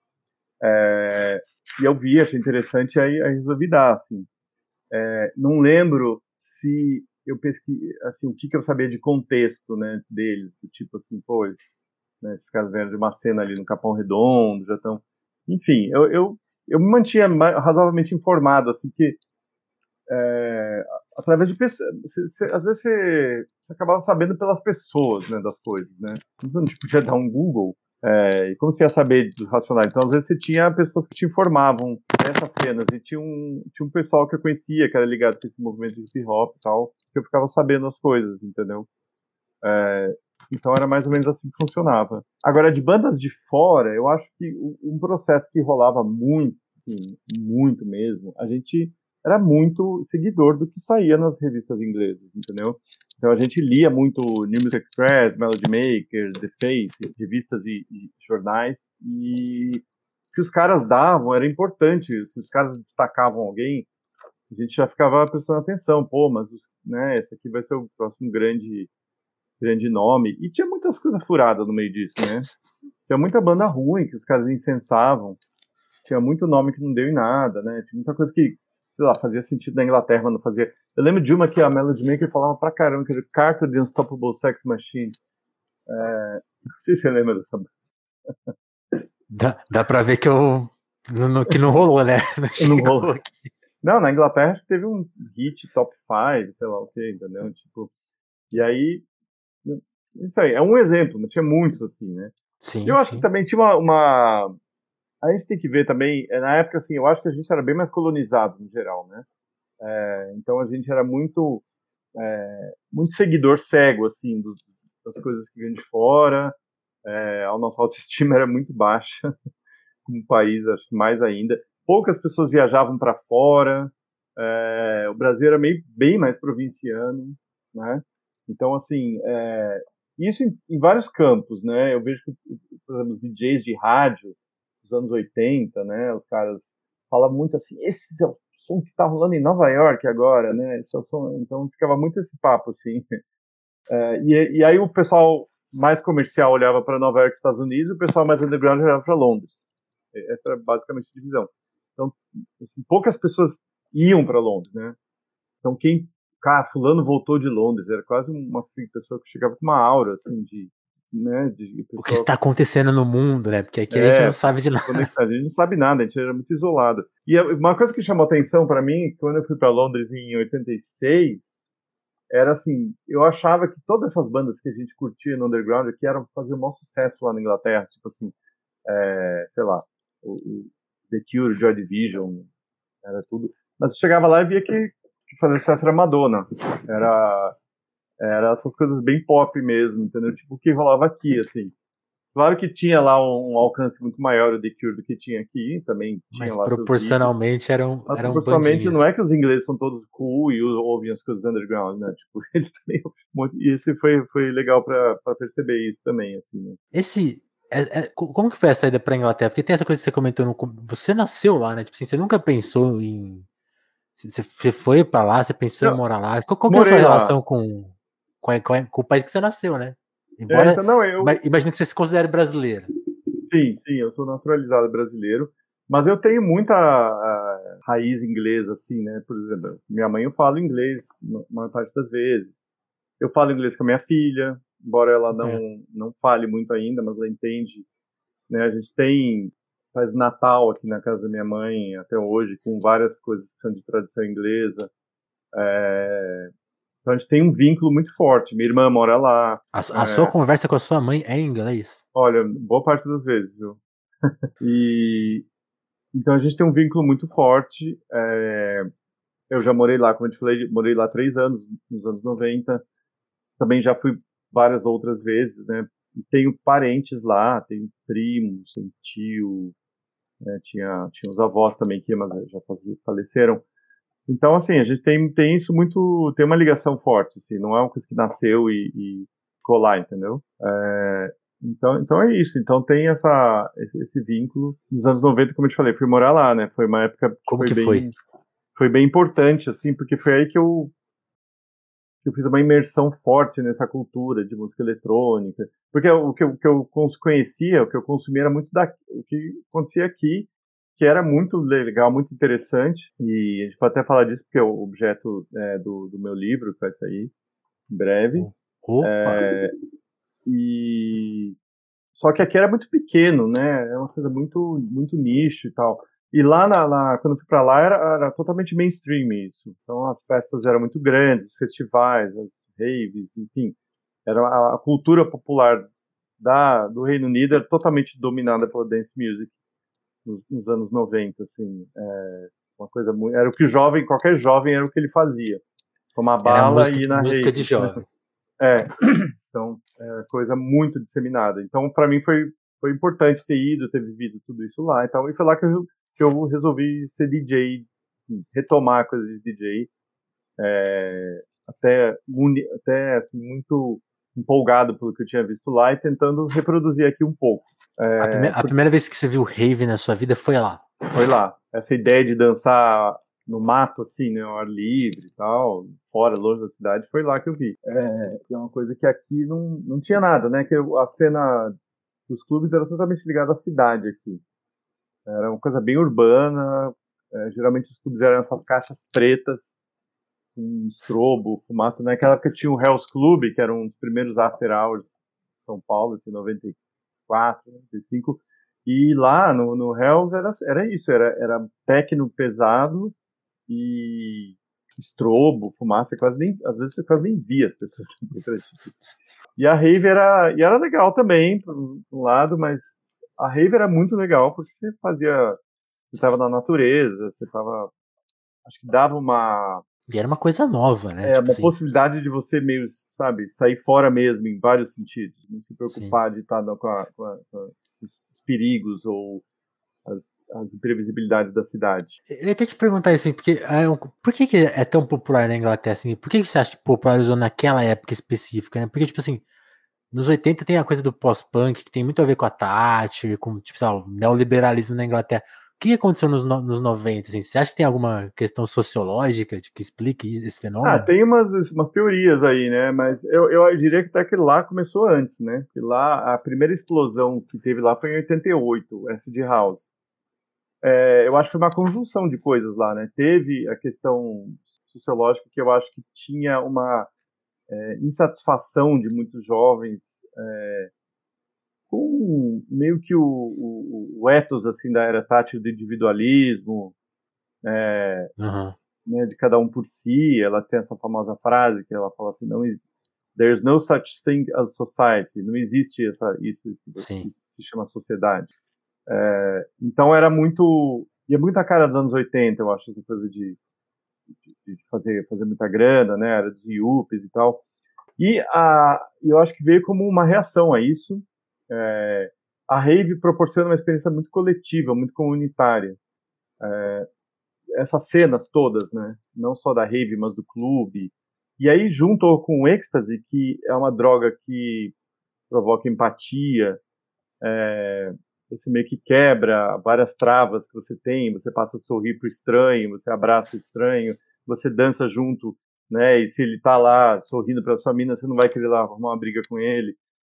É, e eu vi, achei interessante, aí, aí resolvi dar, assim. É, não lembro se eu pesquisei, assim, o que, que eu sabia de contexto, né, deles, do tipo assim, pô, né, esses caras vieram de uma cena ali no Capão Redondo, já estão... Enfim, eu, eu, eu me mantinha razoavelmente informado, assim, que é, através de pessoas. Às vezes você, você, acabava sabendo pelas pessoas né, das coisas, né? Não podia dar um Google. É, e como você ia saber dos racionais? Então, às vezes você tinha pessoas que te informavam dessas cenas, e tinha um, tinha um pessoal que eu conhecia, que era ligado com esse movimento de hip hop e tal, que eu ficava sabendo as coisas, entendeu? É, então era mais ou menos assim que funcionava. Agora, de bandas de fora, eu acho que um processo que rolava muito, assim, muito mesmo, a gente era muito seguidor do que saía nas revistas inglesas, entendeu? Então a gente lia muito New Music Express, Melody Maker, The Face, revistas e, e jornais, e que os caras davam era importante. Se os caras destacavam alguém, a gente já ficava prestando atenção, pô, mas né, esse aqui vai ser o próximo grande grande nome. E tinha muitas coisas furadas no meio disso, né? Tinha muita banda ruim que os caras incensavam. Tinha muito nome que não deu em nada, né? Tinha muita coisa que sei lá, fazia sentido na Inglaterra, mas não fazia. Eu lembro de uma que a Melody Maker falava pra caramba, que era Carter The Unstoppable Sex Machine. É, não sei se você lembra dessa. Dá, dá pra ver que eu. No, que não rolou, né? Não, não rolou. Aqui. Não, na Inglaterra teve um hit top 5, sei lá o que, entendeu? Tipo, e aí. Isso aí, é um exemplo, não tinha muitos assim, né? Sim. Eu sim. acho que também tinha uma, uma. A gente tem que ver também, é, na época, assim, eu acho que a gente era bem mais colonizado no geral, né? É, então a gente era muito. É, muito seguidor cego, assim, do, das coisas que vinham de fora. É, a nossa autoestima era muito baixa, como país, acho que mais ainda. Poucas pessoas viajavam para fora. É, o Brasil era meio, bem mais provinciano, né? Então, assim, isso em, em, vários campos, né? Eu vejo que, por exemplo, os DJs de rádio dos anos 80, né? Os caras falavam muito assim, esse é o som que tá rolando em Nova York agora, né? Esse é o som... Então ficava muito esse papo, assim. É, e, e aí o pessoal mais comercial olhava para Nova York Estados Unidos, o pessoal mais underground olhava para Londres. Essa era basicamente a divisão. Então, assim, poucas pessoas iam para Londres, né? Então, quem. Cara, fulano voltou de Londres, era quase uma pessoa que chegava com uma aura, assim, de. Né, de. O que está acontecendo no mundo, né? Porque aqui é, a gente não sabe de nada. A gente não sabe nada, a gente era muito isolado. E uma coisa que chamou atenção para mim, quando eu fui para Londres em 86, era assim, eu achava que todas essas bandas que a gente curtia no underground aqui eram fazer um maior sucesso lá na Inglaterra, tipo assim, é, sei lá, o, o, The Cure, Joy Division, era tudo. Mas chegava lá e via que, que fazer sucesso era Madonna, era era essas coisas bem pop mesmo, entendeu? Tipo o que rolava aqui, assim. Claro que tinha lá um, um, alcance muito maior o The Cure do que tinha aqui, também tinha Mas lá proporcionalmente eram, eram proporcionalmente não é que os ingleses são todos cool e ouvem as coisas underground, né? Tipo, eles também ouvem E esse foi, foi legal para perceber isso também, assim, né? Esse... É, é, como que foi a saída pra Inglaterra? Porque tem essa coisa que você comentou, no, você nasceu lá, né? Tipo assim, você nunca pensou em... Você foi para lá, você pensou não, em morar lá. Qual, qual que é a sua relação com, com, com, com o país que você nasceu, né? Embora, é, então, não, eu... Imagino que você se considere brasileiro. Sim, sim, eu sou naturalizado brasileiro. Mas eu tenho muita uh, raiz inglesa, assim, né? Por exemplo, minha mãe eu falo inglês na maior parte das vezes. Eu falo inglês com a minha filha, embora ela não, é. não fale muito ainda, mas ela entende. Né? A gente tem, faz Natal aqui na casa da minha mãe até hoje, com várias coisas que são de tradição inglesa. É, então a gente tem um vínculo muito forte. Minha irmã mora lá. A, a é... sua conversa com a sua mãe é em inglês? Olha, boa parte das vezes, viu? e então a gente tem um vínculo muito forte. É... Eu já morei lá, como eu te falei, morei lá três anos, nos anos 90. Também já fui várias outras vezes, né? tenho parentes lá, tenho primos, tenho tio, né? tinha, tinha os avós também que mas já faleceram. Então, assim, a gente tem, tem isso muito. tem uma ligação forte, assim, não é uma coisa que nasceu e, e colar, entendeu? É, então, então é isso. Então tem essa, esse, esse, vínculo. Nos anos 90, como eu te falei, fui morar lá, né? Foi uma época como foi que bem, foi? Foi bem importante, assim, porque foi aí que eu, que eu fiz uma imersão forte nessa cultura de música eletrônica. Porque o que eu, o que eu conhecia, o que eu consumia era muito da, o que acontecia aqui que era muito legal, muito interessante, e a gente pode até falar disso, porque é o objeto é, do, do, meu livro, que vai sair em breve. Opa. É, e só que aqui era muito pequeno, né? É uma coisa muito, muito nicho e tal. E lá, na, na quando eu fui para lá, era, era, totalmente mainstream isso. Então as festas eram muito grandes, os festivais, as raves, enfim. Era a, a cultura popular da, do Reino Unido era totalmente dominada pela dance music nos, nos anos 90, assim. É, uma coisa muito. Era o que o jovem, qualquer jovem, era o que ele fazia. Tomar bala música, e ir na música rede. de jovem. É. Então, é coisa muito disseminada. Então, para mim foi, foi importante ter ido, ter vivido tudo isso lá e tal. E foi lá que eu, que eu resolvi ser DJ, assim, retomar a coisa de DJ. É, até até assim, muito empolgado pelo que eu tinha visto lá e tentando reproduzir aqui um pouco. É, a, primeira, a, primeira, vez que você viu rave na sua vida foi lá? Foi lá. Essa ideia de dançar no mato, assim, né, ao ar livre e tal, fora, longe da cidade, foi lá que eu vi. É, é uma coisa que aqui não, não tinha nada, né, que a cena dos clubes era totalmente ligada à cidade aqui. Era uma coisa bem urbana, é, geralmente os clubes eram essas caixas pretas, com estrobo, fumaça. Naquela época tinha o Hell's Club, que era um dos primeiros after hours de São Paulo, assim, 94, 95, E lá no, no Hells era, era isso, era, era techno pesado e estrobo, fumaça, quase nem, às vezes você quase nem via as pessoas E a rave era, e era legal também, por um lado, mas a rave era muito legal porque você fazia, você estava na natureza, você estava, acho que dava uma e era uma coisa nova, né? É, tipo uma assim. possibilidade de você meio, sabe, sair fora mesmo em vários sentidos. Não se preocupar Sim. de estar com, a, com, a, com, os perigos ou as, as imprevisibilidades da cidade. Eu ia até te perguntar isso, assim, porque é, por que, que é tão popular na Inglaterra? Assim, por que você acha que popularizou naquela época específica? Né? Porque, tipo assim, nos 80 tem a coisa do pós-punk, que tem muito a ver com a Thatcher, com, tipo, sabe, o neoliberalismo na Inglaterra que aconteceu nos, nos 90? Assim? Você acha que tem alguma questão sociológica de que explique esse fenômeno? Ah, tem umas, umas teorias aí, né? Mas eu, eu diria que até que lá começou antes, né? Que lá, a primeira explosão que teve lá foi em 88, de House. É, eu acho que foi uma conjunção de coisas lá, né? Teve a questão sociológica que eu acho que tinha uma é, insatisfação de muitos jovens é, com meio que o, o, o ethos assim da era tátil do individualismo, é, uhum. né, de cada um por si. Ela tem essa famosa frase que ela fala assim: não There's no such thing as society. Não existe essa isso que, se chama sociedade. É, então era muito e é muita cara dos anos 80, eu acho essa coisa de, de, de fazer fazer muita grana, né? Era dos IUPs e tal. E a, eu acho que veio como uma reação a isso, é, a rave proporciona uma experiência muito coletiva, muito comunitária. É, essas cenas todas, né? Não só da rave, mas do clube. E aí, junto com o êxtase, que é uma droga que provoca empatia, é, você meio que quebra várias travas que você tem, você passa a sorrir pro estranho, você abraça o estranho, você dança junto, né? E se ele tá lá sorrindo para sua mina, você não vai querer lá arrumar uma briga com ele.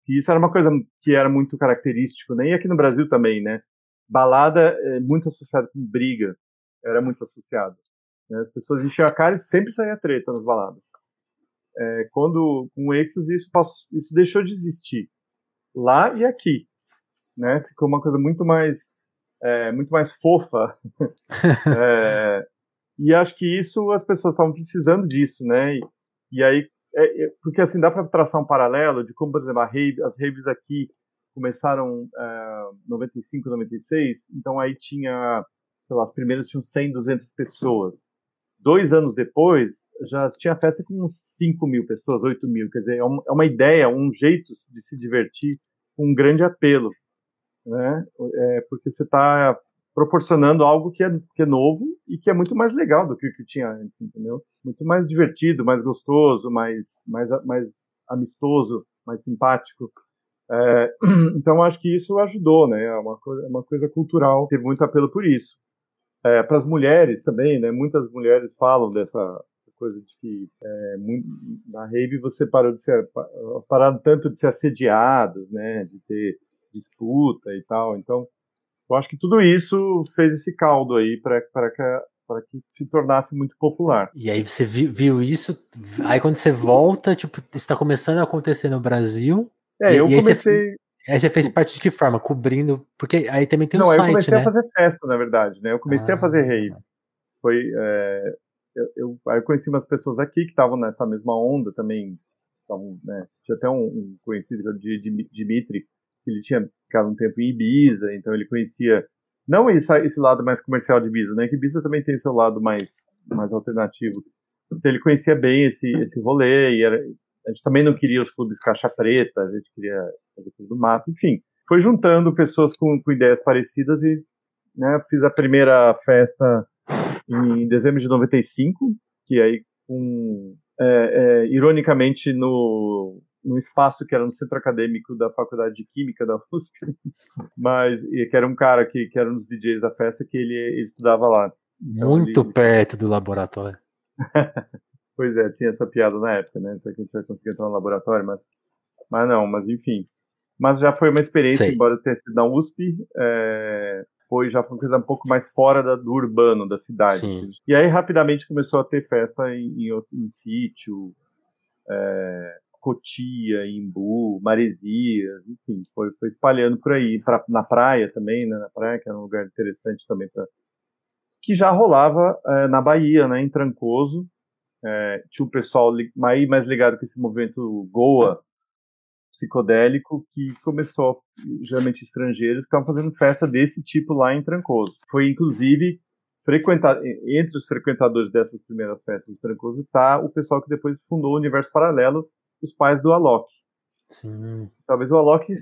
E isso era uma coisa que era muito característico, né? E aqui no Brasil também, né? Balada é muito associada com briga, era muito associado. Né? As pessoas enchiam a cara e sempre saía treta nas baladas. É, quando com o êxtase isso, passou, isso deixou de existir lá e aqui, né? Ficou uma coisa muito mais é, muito mais fofa. é, e acho que isso as pessoas estavam precisando disso, né? E, e aí é, é, porque assim, dá para traçar um paralelo de como, por exemplo, rave, as raves aqui começaram é, 95, 96, então aí tinha, sei lá, as primeiras tinham 100, 200 pessoas. Dois anos depois, já tinha festa com 5 mil pessoas, 8 mil, quer dizer, é uma, é uma ideia, um jeito de se divertir, um grande apelo, né? É, porque você está proporcionando algo que é, que é novo e que é muito mais legal do que o que tinha antes, entendeu? Muito mais divertido, mais gostoso, mais, mais, mais amistoso, mais simpático. É, então acho que isso ajudou, né? É uma coisa, é uma coisa cultural, teve muito apelo por isso. É, Para as mulheres também, né? Muitas mulheres falam dessa coisa de que é, muito, na rave você parou de ser pararam tanto de ser assediadas, né? De ter disputa e tal. Então eu acho que tudo isso fez esse caldo aí para que para que se tornasse muito popular. E aí você viu, viu, isso, aí quando você volta, tipo, está começando a acontecer no Brasil. É, e, eu e comecei. Aí você, aí você, fez parte de que forma? Cobrindo. Porque aí também tem Não, um site, Não, eu comecei né? a fazer festa, na verdade, né? Eu comecei ah, a fazer rave. Foi. É, eu, eu, aí eu conheci umas pessoas aqui que estavam nessa mesma onda também. Tavam, né, tinha até um, um conhecido, o Dimitri, ele tinha ficado um tempo em Ibiza, então ele conhecia não esse, esse lado mais comercial de Ibiza, né? Que Ibiza também tem seu lado mais, mais alternativo. Então ele conhecia bem esse, esse rolê e era, a gente também não queria os clubes caixa preta, a gente queria fazer clube do mato, enfim. Foi juntando pessoas com, com ideias parecidas e né, fiz a primeira festa em dezembro de 95, que aí é, é, ironicamente no num espaço que era no centro acadêmico da Faculdade de Química da USP, mas que era um cara que, que era um dos DJs da festa que ele, ele estudava lá. Então, Muito ele... perto do laboratório. pois é, tinha essa piada na época, né? Só que a gente vai conseguir entrar no laboratório, mas, mas não, mas enfim. Mas já foi uma experiência, Sei. embora tenha sido na USP, é, foi já foi uma coisa um pouco mais fora da, do urbano, da cidade. Sim. E aí rapidamente começou a ter festa em, em, em sítio, é, Cotia, Imbu, Maresias, enfim, foi, foi espalhando por aí, pra, na praia também, né, na praia, que era um lugar interessante também para que já rolava é, na Bahia, né, em Trancoso, é, tinha um pessoal mais, mais ligado com esse movimento Goa, psicodélico, que começou, geralmente estrangeiros, que estavam fazendo festa desse tipo lá em Trancoso. Foi, inclusive, frequentado, entre os frequentadores dessas primeiras festas de Trancoso está o pessoal que depois fundou o Universo Paralelo, os pais do Alok. Sim. Talvez o Alok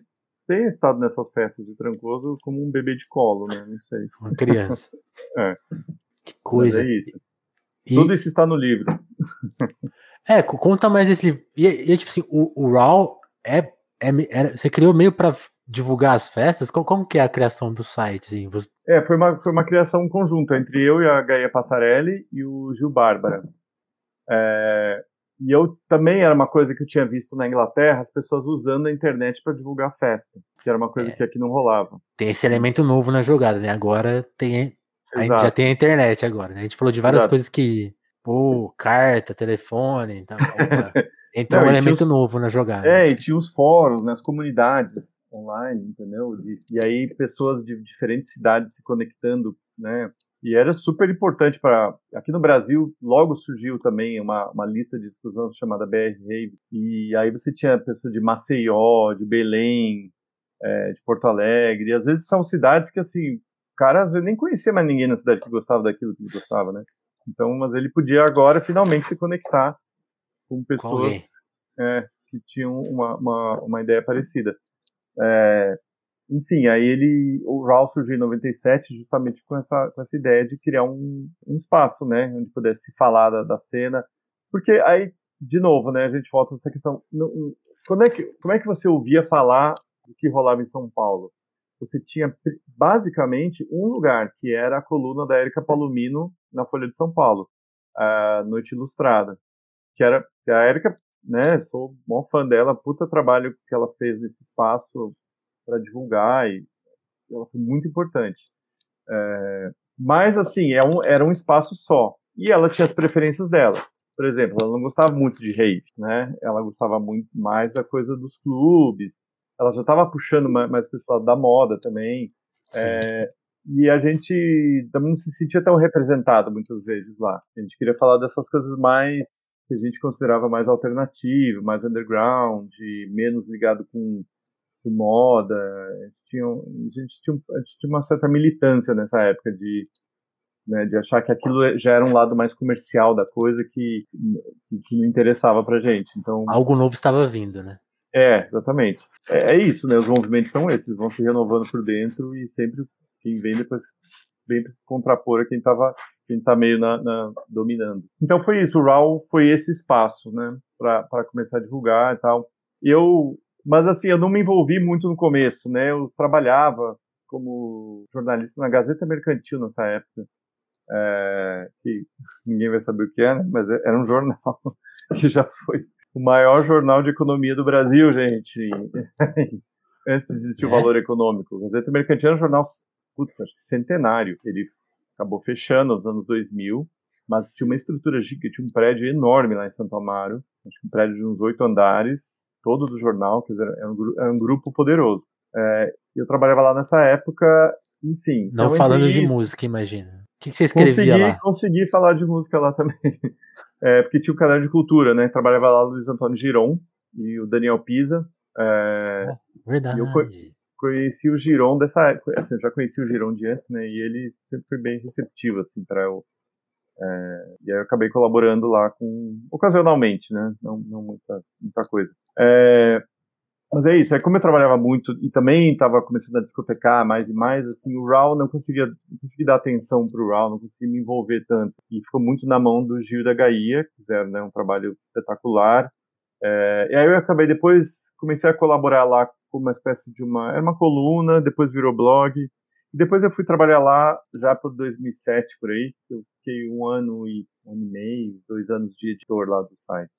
tenha estado nessas festas de Trancoso como um bebê de colo, né? Não sei. Uma criança. é. Que coisa. Mas é isso. E... Tudo isso está no livro. é, conta mais esse livro. E, e tipo assim, o, o Raw é, é, é, você criou meio para divulgar as festas? Como, como, que é a criação do site? Assim? Você... É, foi uma, foi uma criação conjunta entre eu e a Gaia Passarelli e o Gil Bárbara. É, e eu também era uma coisa que eu tinha visto na Inglaterra, as pessoas usando a internet para divulgar a festa, que era uma coisa é. que aqui não rolava. Tem esse elemento novo na jogada, né? Agora tem a gente já tem a internet agora, né? A gente falou de várias Exato. coisas que, pô, carta, telefone, então, então Não, um elemento os, novo na jogada. É, e tinha os fóruns, nas né, comunidades online, entendeu? E, e aí pessoas de diferentes cidades se conectando, né? E era super importante para. Aqui no Brasil, logo surgiu também uma, uma lista de exclusão chamada BR Rave. E aí você tinha pessoas de Maceió, de Belém, é, de Porto Alegre. E às vezes são cidades que, assim, o cara às vezes nem conhecia mais ninguém na cidade que gostava daquilo que ele gostava, né? Então, mas ele podia agora finalmente se conectar com pessoas é, que tinham uma, uma, uma ideia parecida. É, enfim, aí ele, o RAW surgiu em 97 justamente com essa, com essa ideia de criar um, um espaço, né, onde pudesse se falar da, da cena, porque aí, de novo, né, a gente volta nessa questão, não, quando é que, como é que você ouvia falar do que rolava em São Paulo? você tinha basicamente um lugar, que era a coluna da Érica Palomino na Folha de São Paulo, a Noite Ilustrada, que era a Érica, né, sou maior fã dela, puta trabalho que ela fez nesse espaço para divulgar e ela foi muito importante. É, mas assim, é um, era um espaço só e ela tinha as preferências dela. Por exemplo, ela não gostava muito de rave, né? Ela gostava muito mais da coisa dos clubes, ela já estava puxando mais para esse lado da moda também. É, e a gente também não se sentia tão representado muitas vezes lá. A gente queria falar dessas coisas mais que a gente considerava mais alternativa, mais underground, menos ligado com, com moda. A gente, tinha, a, gente tinha, a gente tinha uma certa militância nessa época de, né, de achar que aquilo já era um lado mais comercial da coisa que, que, não interessava pra gente. Então, Algo novo estava vindo, né? É, exatamente. É, é, isso, né? Os movimentos são esses, vão se renovando por dentro e sempre quem vem depois vem para se contrapor a quem estava quem tá meio na, na, dominando. Então foi isso, o RAW foi esse espaço, né, para começar a divulgar e tal. Eu, mas assim, eu não me envolvi muito no começo, né? Eu trabalhava como jornalista na Gazeta Mercantil nessa época. É, que ninguém vai saber o que é, né? Mas é, era um jornal que já foi o maior jornal de economia do Brasil, gente. Antes de existir é. o valor econômico. Gazeta Mercantil era um jornal, putz, acho que centenário. Ele acabou fechando nos anos 2000, mas tinha uma estrutura gigante, tinha um prédio enorme lá em Santo Amaro, acho que um prédio de uns oito andares, todo do jornal, quer dizer, era um, era um grupo poderoso. É, eu trabalhava lá nessa época, enfim. Não então, falando de isso, música, imagina. O que, que você escrevia consegui, lá? Consegui falar de música lá também. É, porque tinha o canal de cultura, né? Trabalhava lá o Luiz Antônio Giron e o Daniel Pisa. É, é verdade. eu conheci o Giron dessa época. Assim, eu já conheci o Giron de antes, né? E ele sempre foi bem receptivo, assim, para eu. É, e aí eu acabei colaborando lá com. ocasionalmente, né? Não, não muita, muita coisa. É, mas é isso, é como eu trabalhava muito e também estava começando a discotecar mais e mais, assim, o RAW não conseguia, não dar atenção pro RAW, não conseguia me envolver tanto. E ficou muito na mão do Gil da Gaia, que fizeram né, um trabalho espetacular. É, e aí eu acabei depois, comecei a colaborar lá com uma espécie de uma, era uma coluna, depois virou blog. E depois eu fui trabalhar lá já por 2007, por aí. Eu fiquei um ano e um ano e meio, dois anos de editor lá do site.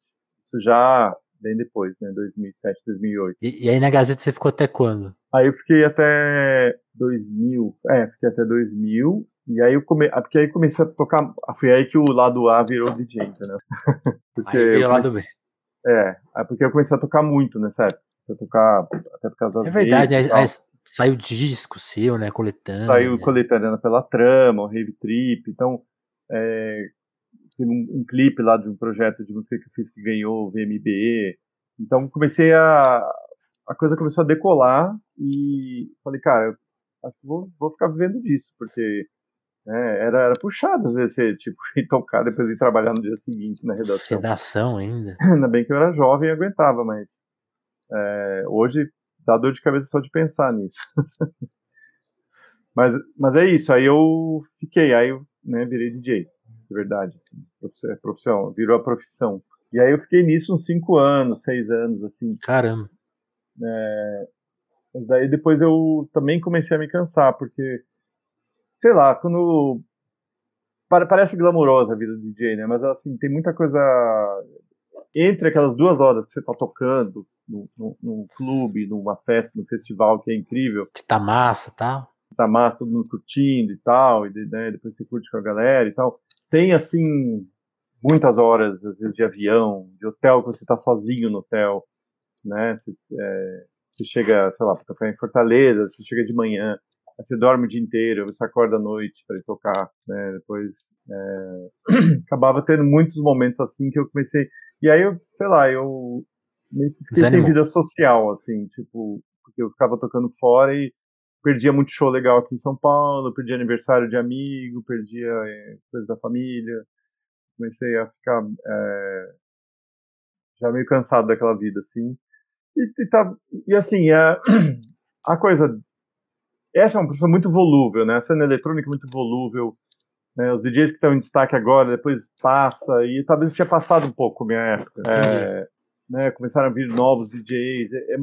Isso já bem depois, né? 2007, 2008. E, e, aí na Gazeta você ficou até quando? Aí eu fiquei até 2000, é, fiquei até 2000, e aí eu come... Ah, porque aí comecei a tocar, foi aí que o lado A virou DJ, entendeu? porque aí veio o lado B. É, é porque eu comecei a tocar muito nessa época. Comecei a tocar até por causa das É verdade, aí, saiu disco seu, né, coletânea. Saiu coletânea pela Trama, o Rave Trip, então é, tem um, um, clipe lá de um projeto de música que eu fiz que ganhou o VMB. Então comecei a. A coisa começou a decolar e falei, cara, eu acho que vou, vou ficar vivendo disso, porque né, era, era puxado às vezes você tipo, ir tocar depois de trabalhar no dia seguinte na redação. Redação ainda. Ainda bem que eu era jovem e aguentava, mas é, hoje dá dor de cabeça só de pensar nisso. mas, mas é isso, aí eu fiquei, aí eu né, virei DJ de verdade, assim, é profissão, virou a profissão. E aí eu fiquei nisso uns 5 anos, 6 anos, assim. Caramba. É, mas daí depois eu também comecei a me cansar, porque, sei lá, quando. Parece glamourosa a vida do DJ, né? Mas assim, tem muita coisa. Entre aquelas duas horas que você tá tocando num, num clube, numa festa, num festival que é incrível. Que tá massa, tá? Tá massa, todo mundo curtindo e tal, e né, depois você curte com a galera e tal tem assim muitas horas às vezes de avião, de hotel que você está sozinho no hotel, né? Você, é, você chega, sei lá, para tocar em Fortaleza, você chega de manhã, você dorme o dia inteiro, você acorda à noite para ir tocar, né? Depois é, acabava tendo muitos momentos assim que eu comecei e aí eu, sei lá, eu meio que fiquei sem vida social, assim, tipo, porque eu ficava tocando fora e perdia muito show legal aqui em São Paulo, perdia aniversário de amigo, perdia é, coisa da família. Comecei a ficar é, já meio cansado daquela vida, assim. E, e, tá, e assim, a, a coisa. Essa é uma profissão muito volúvel, né? A cena eletrônica é muito volúvel. Né? Os DJs que estão em destaque agora, depois passa, e talvez tinha passado um pouco minha época. É, né? Começaram a vir novos DJs. É, é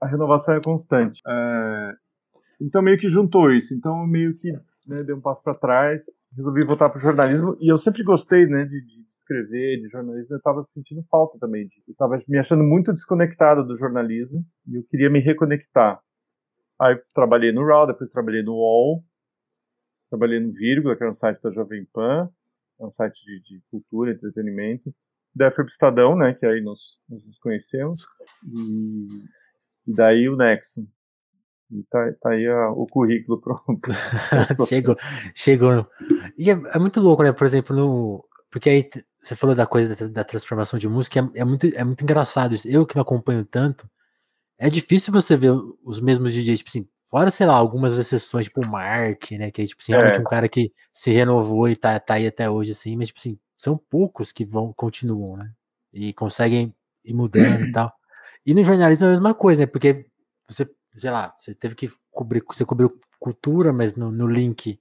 a renovação é constante. É, então meio que juntou isso. Então meio que né, dei um passo para trás, resolvi voltar para o jornalismo e eu sempre gostei, né, de, de escrever, de jornalismo. Eu estava sentindo falta também. Eu estava me achando muito desconectado do jornalismo e eu queria me reconectar. Aí trabalhei no RAW, depois trabalhei no UOL, trabalhei no Vírgula, que era um site da Jovem Pan, é um site de, de cultura, entretenimento. Fui pro Estadão, né, que aí nós, nós nos conhecemos, e, e daí o Nexo, tá, tá aí a, o currículo pronto. chegou, chegou. E é, é, muito louco, né? Por exemplo, no. Porque aí você falou da coisa da, da transformação de música, é, é, muito, é muito engraçado isso. Eu que não acompanho tanto, é difícil você ver os mesmos DJs, tipo assim, fora, sei lá, algumas exceções, tipo o Mark, né? Que é, tipo assim, realmente é. um cara que se renovou e tá, tá aí até hoje, assim, mas, tipo assim, são poucos que vão, continuam, né? E conseguem ir mudando e tal. E no jornalismo é a mesma coisa, né? Porque você sei lá, você teve que cobrir, você cobriu cultura, mas no, no link,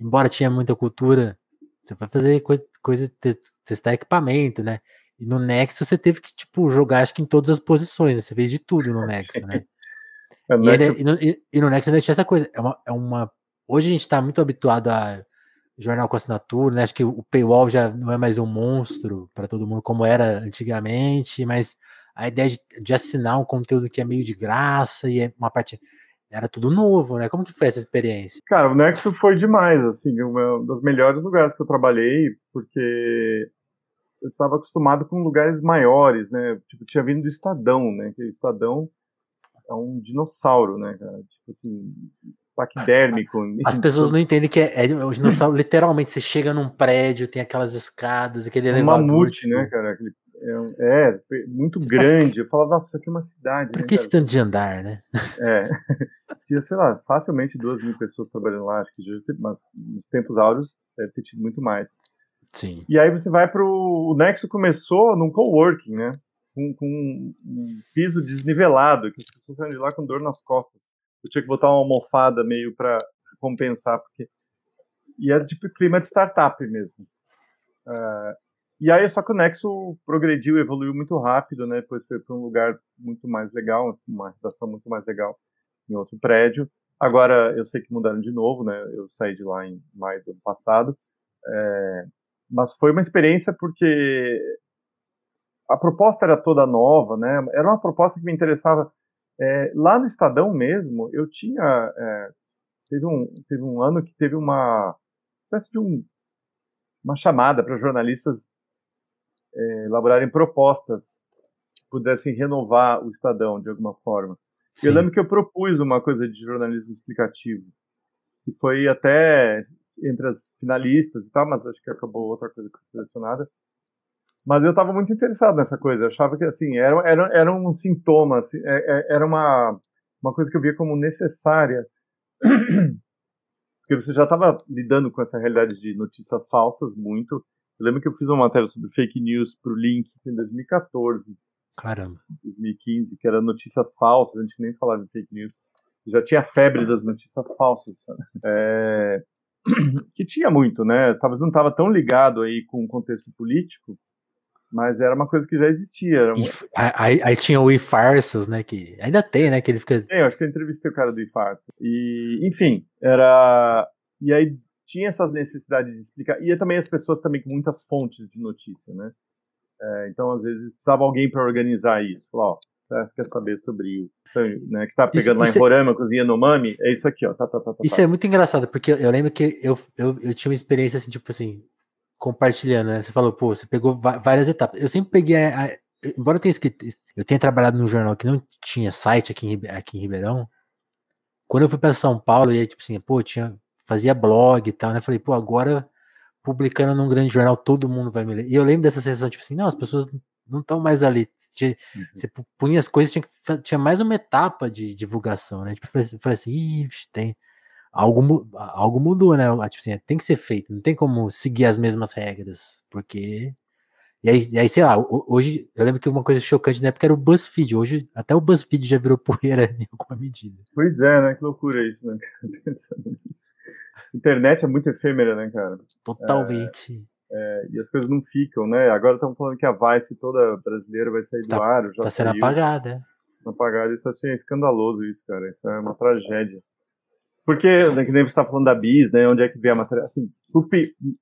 embora tinha muita cultura, você vai fazer coisa, coisa testar equipamento, né? E no Nexo você teve que, tipo, jogar acho que em todas as posições, né? você fez de tudo no Nexo, né? É, e, Nexo... Ele, e, no, e, e, no, Nexo ainda tinha essa coisa, é uma, é uma hoje a gente está muito habituado a jornal com assinatura, né? Acho que o paywall já não é mais um monstro para todo mundo como era antigamente, mas a ideia de, de, assinar um conteúdo que é meio de graça e é uma parte era tudo novo, né? Como que foi essa experiência? Cara, o Nexo foi demais, assim, um dos melhores lugares que eu trabalhei, porque eu estava acostumado com lugares maiores, né? Tipo, tinha vindo do Estadão, né? Que o Estadão é um dinossauro, né, cara? Tipo assim, paquidérmico. As pessoas não entendem que é, é o dinossauro, literalmente, você chega num prédio, tem aquelas escadas, aquele um elevador. mamute, tipo... né, cara? Aquele é, é muito Você grande. Faz... Eu falava, nossa, isso aqui é uma cidade. Por né, que esse tanto de andar, né? É. Tinha, sei lá, facilmente duas mil pessoas trabalhando lá, acho que já mas nos tempos áureos deve ter tido muito mais. Sim. E aí você vai pro. O Nexo começou num coworking, né? Com, com um piso desnivelado, que as pessoas saíram de lá com dor nas costas. Eu tinha que botar uma almofada meio para compensar, porque. E era tipo clima de startup mesmo. Uh, e aí, só que o Nexo progrediu, evoluiu muito rápido, né? Depois foi para um lugar muito mais legal, uma redação muito mais legal em outro prédio. Agora, eu sei que mudaram de novo, né? Eu saí de lá em maio do ano passado. É... Mas foi uma experiência porque a proposta era toda nova, né? Era uma proposta que me interessava. É... lá no Estadão mesmo, eu tinha. É... teve, um, teve um ano que teve uma espécie de um, uma chamada para jornalistas é, elaborarem propostas pudessem renovar o Estadão de alguma forma. Sim. Eu lembro que eu propus uma coisa de jornalismo explicativo, que foi até entre as finalistas e tal, mas acho que acabou outra coisa selecionada. Mas eu estava muito interessado nessa coisa. Eu achava que assim era, era, era um sintoma, assim, é, é, era uma, uma coisa que eu via como necessária, porque você já estava lidando com essa realidade de notícias falsas muito. Eu lembro que eu fiz uma matéria sobre fake news para o Link em 2014. Caramba. 2015, que era notícias falsas, a gente nem falava de fake news. Já tinha febre das notícias falsas. É... que tinha muito, né? Talvez não estava tão ligado aí com o contexto político, mas era uma coisa que já existia. Aí, aí, tinha o iFarsas, né? Que ainda tem, né? Que ele fica. Tem, eu acho que eu entrevistei o cara do iFarsas. E, enfim, era. E aí tinha essas necessidades de explicar. E também as pessoas também com muitas fontes de notícia, né? É, então, às vezes, precisava alguém para organizar isso. Falar, ó, você quer saber sobre o né, que tá pegando isso, lá em Roraima, é... cozinha no Mami? É isso aqui, ó. Tá, tá, tá, isso tá. é muito engraçado, porque eu lembro que eu, eu, eu tinha uma experiência assim, tipo assim, compartilhando, né? Você falou, pô, você pegou várias etapas. Eu sempre peguei a, a, embora eu tenha escrito, eu tenha trabalhado num jornal que não tinha site aqui em, aqui em Ribeirão, quando eu fui para São Paulo, e aí, tipo assim, pô, tinha, fazia blog e tal, né? Falei, pô, agora publicando num grande jornal, todo mundo vai me ler. E eu lembro dessa sensação, tipo assim, não, as pessoas não estão mais ali. Tinha, uhum. Você punha as coisas, tinha, tinha mais uma etapa de divulgação, né? Tipo, eu falei assim, tem algo, algo mudou, né? Tipo assim, tem que ser feito, não tem como seguir as mesmas regras, porque. E aí, e aí, sei lá, hoje eu lembro que uma coisa chocante na época era o BuzzFeed. Hoje, até o BuzzFeed já virou poeira em alguma medida. Pois é, né? Que loucura isso, né? Internet é muito efêmera, né, cara? Totalmente. É, é, e as coisas não ficam, né? Agora estão falando que a Vice toda brasileira vai sair do tá, ar. Já tá sendo saiu. apagada. Sendo apagada, isso assim, é escandaloso, isso, cara. Isso é uma tragédia. Porque, né, que nem você está falando da bis, né? Onde é que vem a matéria? Assim,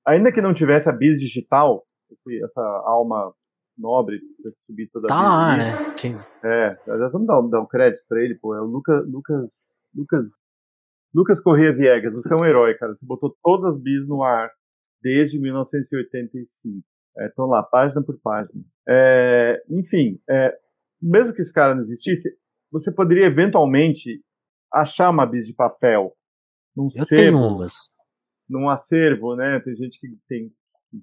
ainda que não tivesse a bis digital, esse, essa alma nobre para subir toda tá a Tá lá, né? Quem... É, já vamos dar, dar um crédito para ele, pô. É o Lucas, Lucas, Lucas, Lucas Corrêa Viegas. Você é um herói, cara. Você botou todas as bis no ar desde 1985. Estão é, lá, página por página. É, enfim, é, mesmo que esse cara não existisse, você poderia eventualmente achar uma bis de papel num Eu tenho umas. Num acervo, né? Tem gente que tem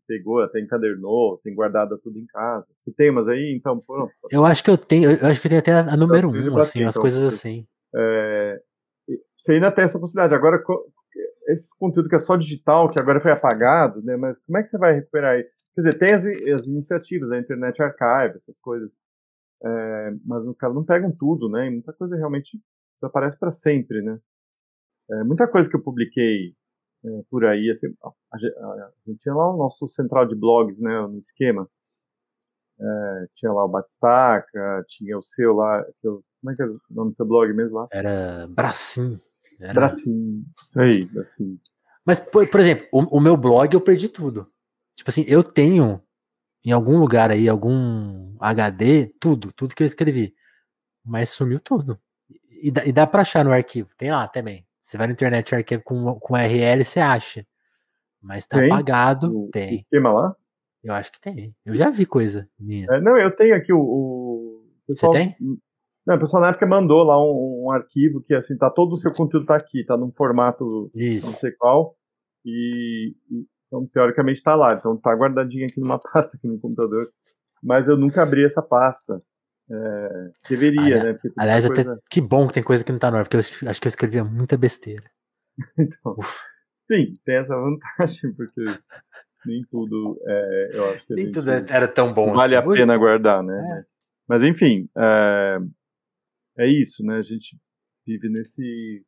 pegou, até encadernou, tem guardado tudo em casa. Você tem umas aí, então, pronto. Eu acho que eu tenho, eu acho que tem até a número um, assim, as então, coisas assim. É, você ainda tem essa possibilidade. Agora, esse conteúdo que é só digital, que agora foi apagado, né? Mas como é que você vai recuperar aí? Quer dizer, tem as, as iniciativas, a Internet Archive, essas coisas. É, mas os caras não pegam tudo, né? E muita coisa realmente desaparece para sempre, né? É, muita coisa que eu publiquei é, por aí, assim, a, a, gente tinha lá o nosso central de blogs, né, no esquema. É, tinha lá o Batistaca, tinha o seu lá, eu, como é que é o nome do seu blog mesmo lá? Era Bracim. Era... Bracim, isso aí, Bracim. Mas, por, por exemplo, o, o, meu blog eu perdi tudo. Tipo assim, eu tenho em algum lugar aí, algum HD, tudo, tudo que eu escrevi. Mas sumiu tudo. E dá, e dá pra achar no arquivo, tem lá também. Você vai na internet arquivo com, com URL, você acha. Mas tá tem? apagado, o, tem. esquema lá? Eu acho que tem. Eu já vi coisa minha. É, não, eu tenho aqui o. o pessoal, Você tem? Não, o pessoal na época mandou lá um, um, arquivo que assim, tá todo o seu conteúdo tá aqui, tá num formato Isso. não sei qual. E, e, então, teoricamente tá lá. Então tá guardadinho aqui numa pasta aqui no computador. Mas eu nunca abri essa pasta. É, deveria, aliás, né? Aliás, coisa... até que bom que tem coisa que não tá no ar, porque eu acho que eu escrevia muita besteira. então, sim, tem essa vantagem, porque nem tudo é, eu acho que nem tudo era tão bom vale assim. a pena guardar, né? É. Mas, mas, enfim, é, é isso, né? A gente vive nesse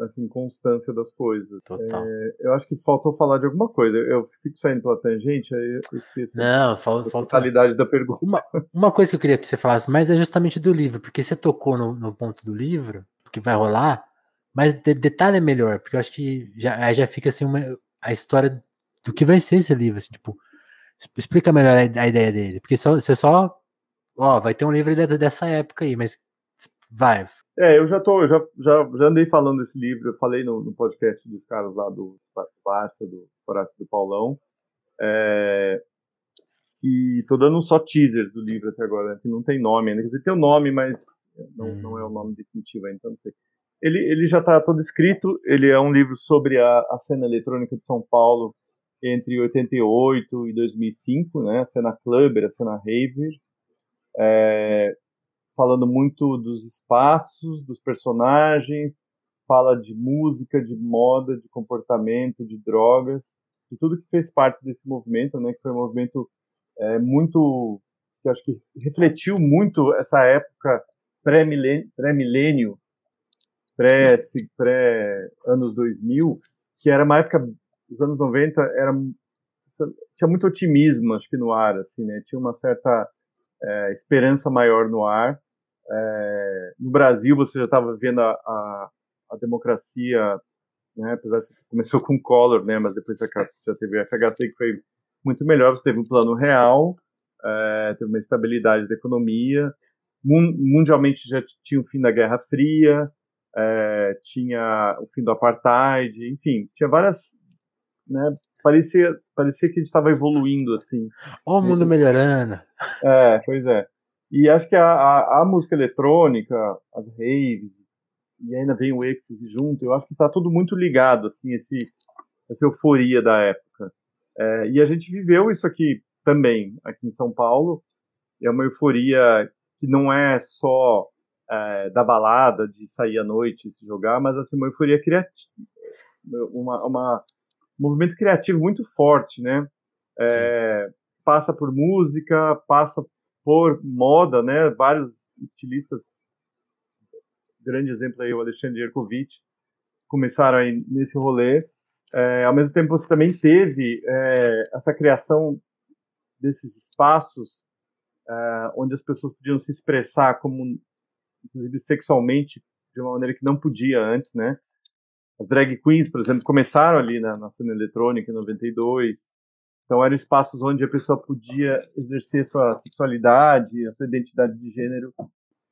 assim, constância das coisas. Total. É, eu acho que faltou falar de alguma coisa. Eu fico saindo pela tangente, aí eu esqueço Não, falta, a totalidade da pergunta. Uma, uma, coisa que eu queria que você falasse, mas é justamente do livro, porque você tocou no, no ponto do livro, que vai rolar, mas de, detalhe é melhor, porque eu acho que já, já fica assim uma, a história do que vai ser esse livro, assim, tipo, explica melhor a, a ideia dele, porque só, você só, ó, vai ter um livro dessa época aí, mas vai, é, eu já tô, já, já, já andei falando desse livro, eu falei no, no podcast dos caras lá do Barça, do Horácio do Paulão. É, E tô dando só teasers do livro até agora, né, que não tem nome ainda. Quer dizer, tem o um nome, mas não, não é o nome definitivo ainda, então não sei. Ele, ele já está todo escrito, ele é um livro sobre a, a cena eletrônica de São Paulo entre 88 e 2005, né, a cena clubber, a cena raver, é, falando muito dos espaços, dos personagens, fala de música, de moda, de comportamento, de drogas, de tudo que fez parte desse movimento, né, que foi um movimento é, muito, que acho que refletiu muito essa época pré-milênio, pré, pré anos 2000, que era uma época, os anos 90, era, tinha muito otimismo, acho que no ar, assim, né, tinha uma certa é, esperança maior no ar. É, no Brasil, você já estava vendo a, a, a democracia né? Apesar de começou com Collor, né? Mas depois já teve o FHC que foi muito melhor. Você teve um plano real, é, teve uma estabilidade da economia. Mundialmente já tinha o fim da Guerra Fria, é, tinha o fim do apartheid, enfim, tinha várias, né? Parecia, parecia que a gente estava evoluindo assim. Ó, o mundo melhorando. É, pois é. E acho que a, a, a música eletrônica, as raves, e ainda vem o êxtase junto, eu acho que está tudo muito ligado, assim, esse, essa euforia da época. É, e a gente viveu isso aqui também, aqui em São Paulo. É uma euforia que não é só é, da balada, de sair à noite e se jogar, mas assim, uma euforia criativa, uma, uma, um movimento criativo muito forte, né? É, passa por música, passa por moda, né? Vários estilistas grande exemplo aí, o Alexandre Yerkovic, começaram aí nesse rolê. É, ao mesmo tempo, você também teve é, essa criação desses espaços é, onde as pessoas podiam se expressar como, inclusive sexualmente, de uma maneira que não podia antes, né? As drag queens, por exemplo, começaram ali na, na cena eletrônica em 92. Então, eram espaços onde a pessoa podia exercer sua sexualidade, a sua identidade de gênero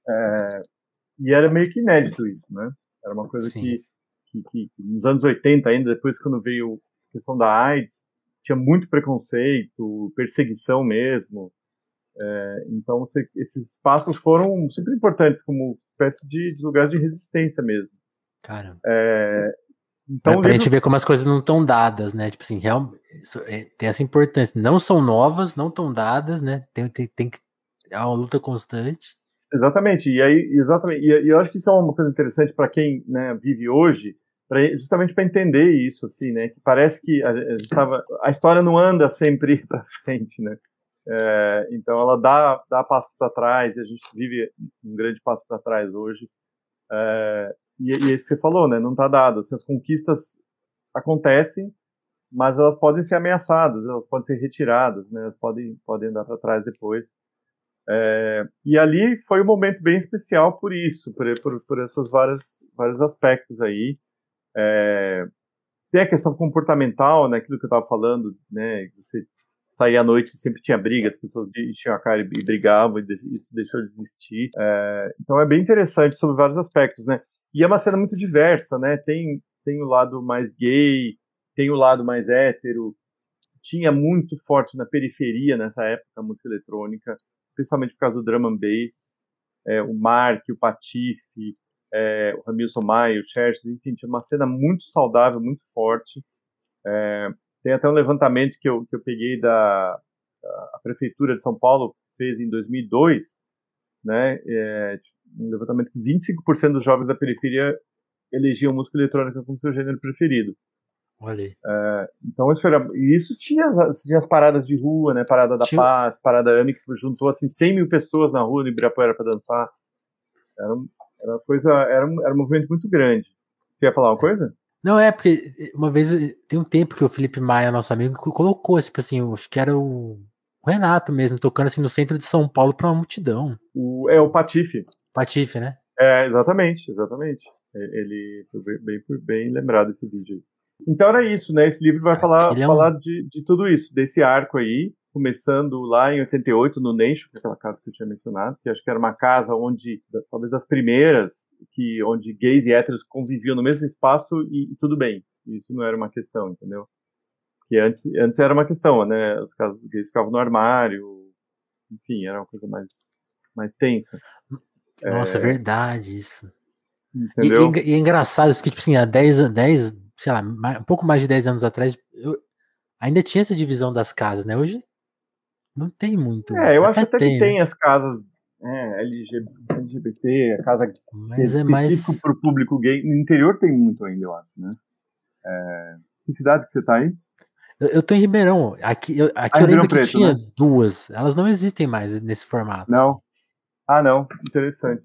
é, e era meio que inédito isso, né? Era uma coisa que, que, que, nos anos 80 ainda, depois quando veio a questão da AIDS, tinha muito preconceito, perseguição mesmo. É, então você, esses espaços foram super importantes como espécie de, de lugar de resistência mesmo. Cara. É, então, é pra livro... gente ver como as coisas não estão dadas, né? Tipo assim, real, é, tem essa importância. Não são novas, não estão dadas, né? Tem, tem, tem que. É uma luta constante. Exatamente, e aí, exatamente, e, eu acho que isso é uma coisa interessante para quem né, vive hoje, pra, justamente para entender isso, assim, né, que parece que a, a, tava, a história não anda sempre para frente, né, é, então ela dá, dá passos para trás, e a gente vive um grande passo para trás hoje, é, e, e é isso que você falou, né, não está dado, assim, as conquistas acontecem, mas elas podem ser ameaçadas, elas podem ser retiradas, né, elas podem, podem andar para trás depois, é, e ali foi um momento bem especial por isso, por, por, por esses vários, vários aspectos aí. É, tem a questão comportamental, né, aquilo que eu estava falando, né, você saía à noite sempre tinha briga, as pessoas enchiam a cara e brigavam, e isso deixou de existir. É, então é bem interessante sobre vários aspectos, né. E é uma cena muito diversa, né, tem, tem o lado mais gay, tem o lado mais hétero, tinha muito forte na periferia nessa época a música eletrônica, principalmente por causa do drum and bass, é, o Mark, o Patife, é, o Ramilson Maia, o Xerxes, enfim, tinha uma cena muito saudável, muito forte. É, tem até um levantamento que eu, que eu peguei da a Prefeitura de São Paulo, fez em 2002, né, é, um levantamento que 25% dos jovens da periferia elegiam música eletrônica como seu gênero preferido. Olha aí. É, então isso, era, isso tinha as, tinha as paradas de rua, né? Parada da tinha... Paz, Parada AMI, que juntou assim 100 mil pessoas na rua no Ibirapuera para dançar. Era, era uma coisa, era um, era um movimento muito grande. Você ia falar uma coisa? Não, é porque uma vez, tem um tempo que o Felipe Maia, nosso amigo, colocou, tipo assim, acho que era o, o Renato mesmo, tocando assim no centro de São Paulo para uma multidão. O, é o Patife. Patife, né? É, exatamente, exatamente. Ele foi bem, bem, bem lembrado esse vídeo. Então era isso, né? Esse livro vai falar, é um... falar de, de tudo isso, desse arco aí, começando lá em 88 no Neixo, que é aquela casa que eu tinha mencionado, que acho que era uma casa onde, talvez das primeiras, que onde gays e héteros conviviam no mesmo espaço e, e tudo bem. Isso não era uma questão, entendeu? Que antes, antes era uma questão, né? Os casos gays ficavam no armário, enfim, era uma coisa mais, mais tensa. Nossa, é, verdade isso. Entendeu? E, e, e, é engraçado isso, que, tipo assim, há 10, 10 sei lá, um pouco mais de 10 anos atrás, eu, ainda tinha essa divisão das casas, né? Hoje não tem muito. É, eu até acho até tem, que tem né? as casas é, LGBT, a casa Mas é mais... para o público gay. No interior tem muito ainda, eu acho, né? É... Que cidade que você está aí? Eu, eu tô em Ribeirão. Aqui, eu, aqui ah, eu lembro Preto, que tinha né? duas. Elas não existem mais nesse formato. Não. Assim. Ah, não. Interessante.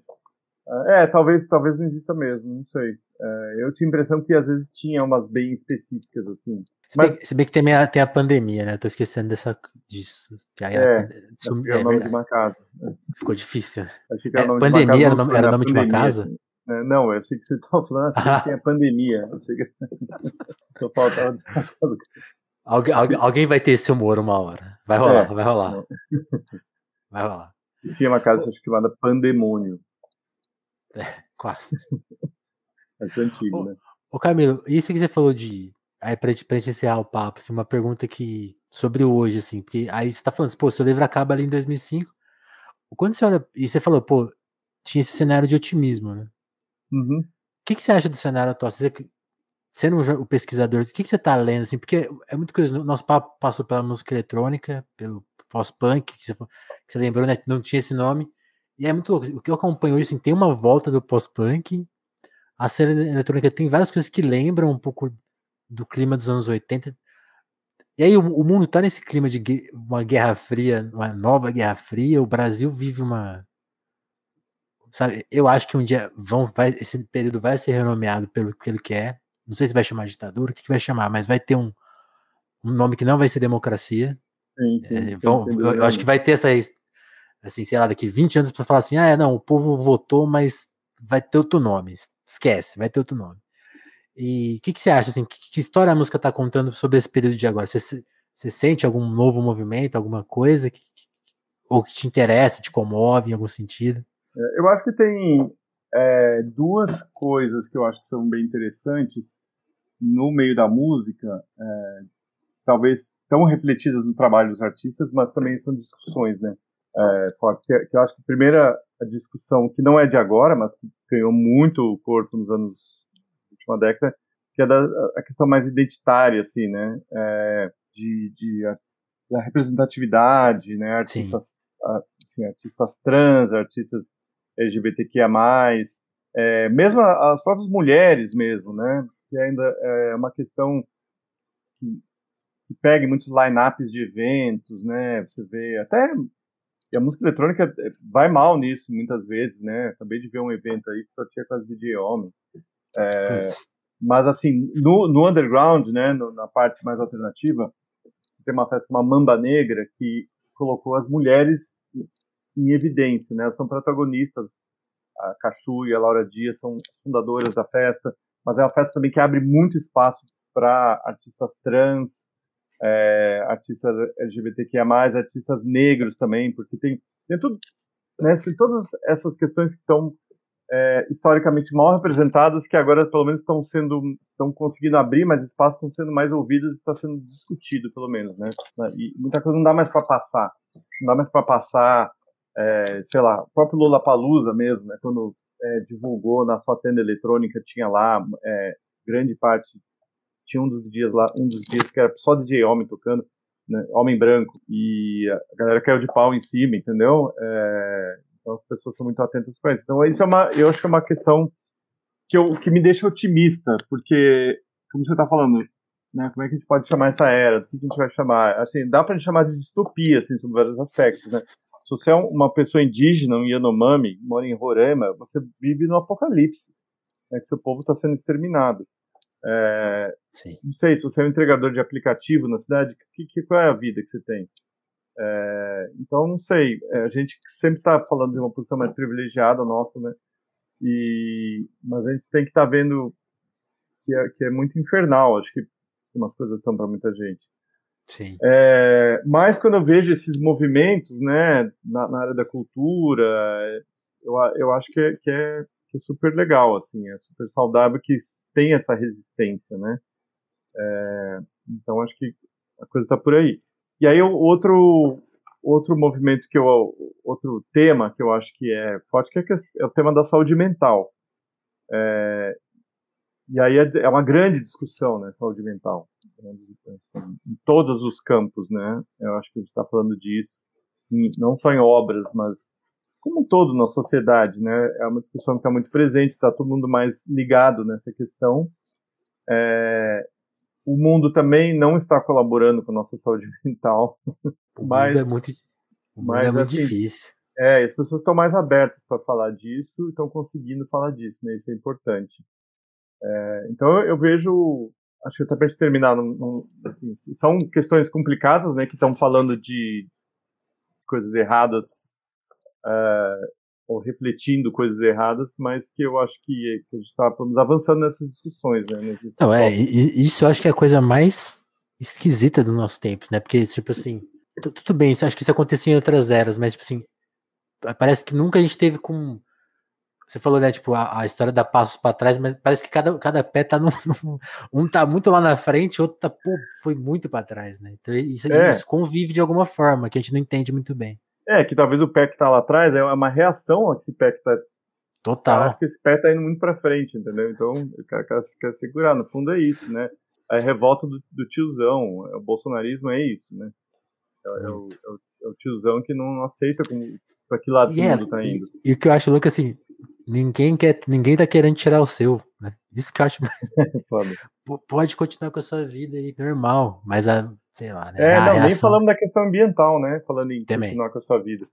É, talvez, talvez não exista mesmo, não sei. É, eu tinha a impressão que às vezes tinha umas bem específicas, assim. Se bem, Mas... se bem que tem a, tem a pandemia, né? Eu tô esquecendo dessa, disso. Que aí é, a, sum, é, o nome verdade. de uma casa. Ficou difícil. É, pandemia era o nome, era nome de uma casa? É, não, eu achei que você estava falando assim, ah. tem a pandemia. Que... Só faltava. Algu alguém vai ter esse humor uma hora. Vai rolar, é, vai rolar. Vai rolar. Tinha uma casa chamada Pandemônio. É, quase. Essa é antigo, ô, né? Ô Camilo, isso que você falou de. Aí, pra, pra gente encerrar o papo, assim, uma pergunta que. Sobre hoje, assim, porque aí você tá falando assim, pô, seu livro acaba ali em 2005. Quando você olha. E você falou, pô, tinha esse cenário de otimismo, né? Uhum. O que, que você acha do cenário atual? Você, sendo o pesquisador, o que, que você tá lendo, assim? Porque é muita coisa. Nosso papo passou pela música eletrônica, pelo pós-punk, que, você lembrou, né? Não tinha esse nome. E é muito louco. O que eu acompanho hoje, assim, tem uma volta do pós-punk. A cena eletrônica tem várias coisas que lembram um pouco do clima dos anos 80. E aí o, o mundo tá nesse clima de uma guerra fria, uma nova guerra fria. O Brasil vive uma. Sabe, eu acho que um dia vão, vai, esse período vai ser renomeado pelo que ele quer. Não sei se vai chamar ditadura, o que, que vai chamar, mas vai ter um, um nome que não vai ser democracia. Sim, sim, é, vão, eu, acho que vai ter essa assim, sei lá, daqui 20 anos para falar assim, ah, é, não, o povo votou, mas vai ter outro nome. Esquece, vai ter outro nome. E o que, que, você acha, assim, que, que, história a música está contando sobre esse período de agora? Você, você sente algum novo movimento, alguma coisa que, ou que te interessa, te comove em algum sentido? É, eu acho que tem é, duas coisas que eu acho que são bem interessantes no meio da música, é, talvez tão refletidas no trabalho dos artistas, mas também são discussões, né? é, fortes, que, que, eu acho que a primeira a discussão, que não é de agora, mas que ganhou muito corpo nos anos, última década, que é da, a questão mais identitária, assim, né, é, de, de a, da representatividade, né, artistas, assim, artistas trans, artistas LGBTQIA+, é, mesmo as próprias mulheres mesmo, né, que ainda é uma questão que, que pega muitos line-ups de eventos, né, você vê até e a música eletrônica eh, vai mal nisso, muitas vezes, né? Acabei de ver um evento aí que só tinha quase DJ homem. É, mas, assim, no, no underground, né, no, na parte mais alternativa, você tem uma festa como a Mamba Negra, que colocou as mulheres em evidência, né? Elas são protagonistas. A Cachu e a Laura Dias são as fundadoras da festa, mas é uma festa também que abre muito espaço para artistas trans, é, artistas LGBTQIA+, artistas negros também, porque tem, tem tudo, né, tem todas essas questões que estão é, historicamente mal representadas, que agora pelo menos estão sendo, estão conseguindo abrir mais espaço, estão sendo mais ouvidas, está sendo discutido pelo menos, né? E muita coisa não dá mais para passar, não dá mais para passar, é, sei lá, o próprio Lula Palusa mesmo, né? Quando é, divulgou na sua tenda eletrônica tinha lá é, grande parte tinha um dos dias lá, um dos dias que era só DJ homem tocando, né, homem branco, e a galera caiu de pau em cima, entendeu? É, então as pessoas estão muito atentas para isso. Então isso é uma, eu acho que é uma questão que, eu, que me deixa otimista, porque, como você está falando, né, como é que a gente pode chamar essa era? Do que a gente vai chamar? Assim, dá a gente chamar de distopia, assim, sobre vários aspectos, né? Se você é uma pessoa indígena, um Yanomami, mora em Roraima, você vive no apocalipse, né, que seu povo está sendo exterminado. É, não sei, se você é um entregador de aplicativo na cidade, que, que, qual é a vida que você tem? É, então, não sei. É, a gente sempre está falando de uma posição mais privilegiada nossa, né? E, mas a gente tem que estar tá vendo que é, que é muito infernal. Acho que umas coisas estão para muita gente. Sim. É, mas quando eu vejo esses movimentos, né, na, na área da cultura, eu, eu acho que é, que é que é super legal, assim, é super saudável que tem essa resistência, né? É, então acho que a coisa está por aí. E aí outro outro movimento que eu outro tema que eu acho que é forte que é, é o tema da saúde mental. É, e aí é, é, uma grande discussão, né, saúde mental, assim, em todos os campos, né? Eu acho que a gente está falando disso, não só em obras, mas como um todo na sociedade, né? É uma discussão que está muito presente, está todo mundo mais ligado nessa questão. É, o mundo também não está colaborando com a nossa saúde mental. O mas, mundo é muito, mas, é muito assim, difícil. É, as pessoas estão mais abertas para falar disso, estão conseguindo falar disso, né? Isso é importante. É, então eu vejo, acho que até para terminar, assim, são questões complicadas, né? Que estão falando de coisas erradas ou refletindo coisas erradas, mas que eu acho que, que a gente está avançando nessas discussões, né? Não, é, isso eu acho que é a coisa mais esquisita do nosso tempo, né? Porque, tipo assim, tudo bem, isso, acho que isso acontecia em outras eras, mas, tipo assim, parece que nunca a gente teve com. Você falou, né, tipo, a, a história dá passos para trás, mas parece que cada, cada pé tá num, num, Um tá muito lá na frente, outro tá, pô, foi muito para trás, né? Então isso, é. isso convive de alguma forma, que a gente não entende muito bem. É, que talvez o pé que tá lá atrás é uma reação a esse pé que tá. Total. Que esse pé tá indo muito pra frente, entendeu? Então, o cara quer, quer segurar. No fundo é isso, né? A revolta do, do tiozão. O bolsonarismo é isso, né? É, é, o, é, o, é o, tiozão que não aceita como, pra que lado yeah, o mundo tá indo. E, e, o que eu acho louco assim, ninguém quer, ninguém tá querendo tirar o seu, né? Isso que eu acho Pode continuar com a sua vida aí normal, mas a, sei lá, né? É, não, reação... nem falando da questão ambiental, né? Falando em Também. continuar com a sua vida.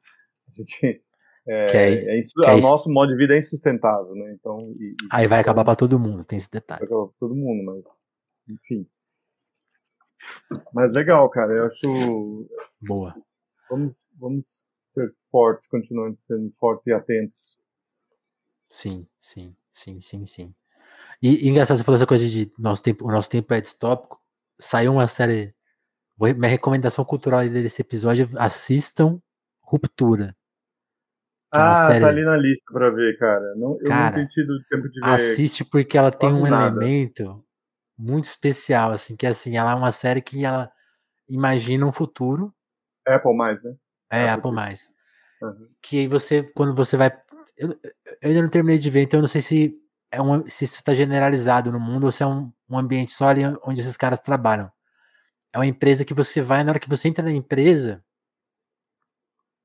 A gente. É, que é, é, é o nosso modo de vida é insustentável, né? Então, e, e aí vai acabar para todo mundo, tem esse detalhe. Vai acabar para todo mundo, mas enfim. Mas legal, cara. Eu acho. Boa. Vamos, vamos ser fortes, continuando sendo fortes e atentos. Sim, sim, sim, sim, sim. E, e engraçado, você falou essa coisa de nosso tempo, o nosso tempo é distópico. Saiu uma série. Minha recomendação cultural desse episódio: assistam Ruptura. É ah, tá série... tá ali na lista pra ver, cara. Não, eu cara, não tenho tido tempo de ver. Assiste porque ela tem um nada. elemento muito especial, assim, que assim, ela é uma série que ela imagina um futuro. Apple mais, né? É, Apple, Apple mais. Uhum. Que aí você, quando você vai. Eu, eu, ainda não terminei de ver, então eu não sei se, é um, se isso está generalizado no mundo ou se é um, um ambiente só ali onde esses caras trabalham. É uma empresa que você vai, na hora que você entra na empresa,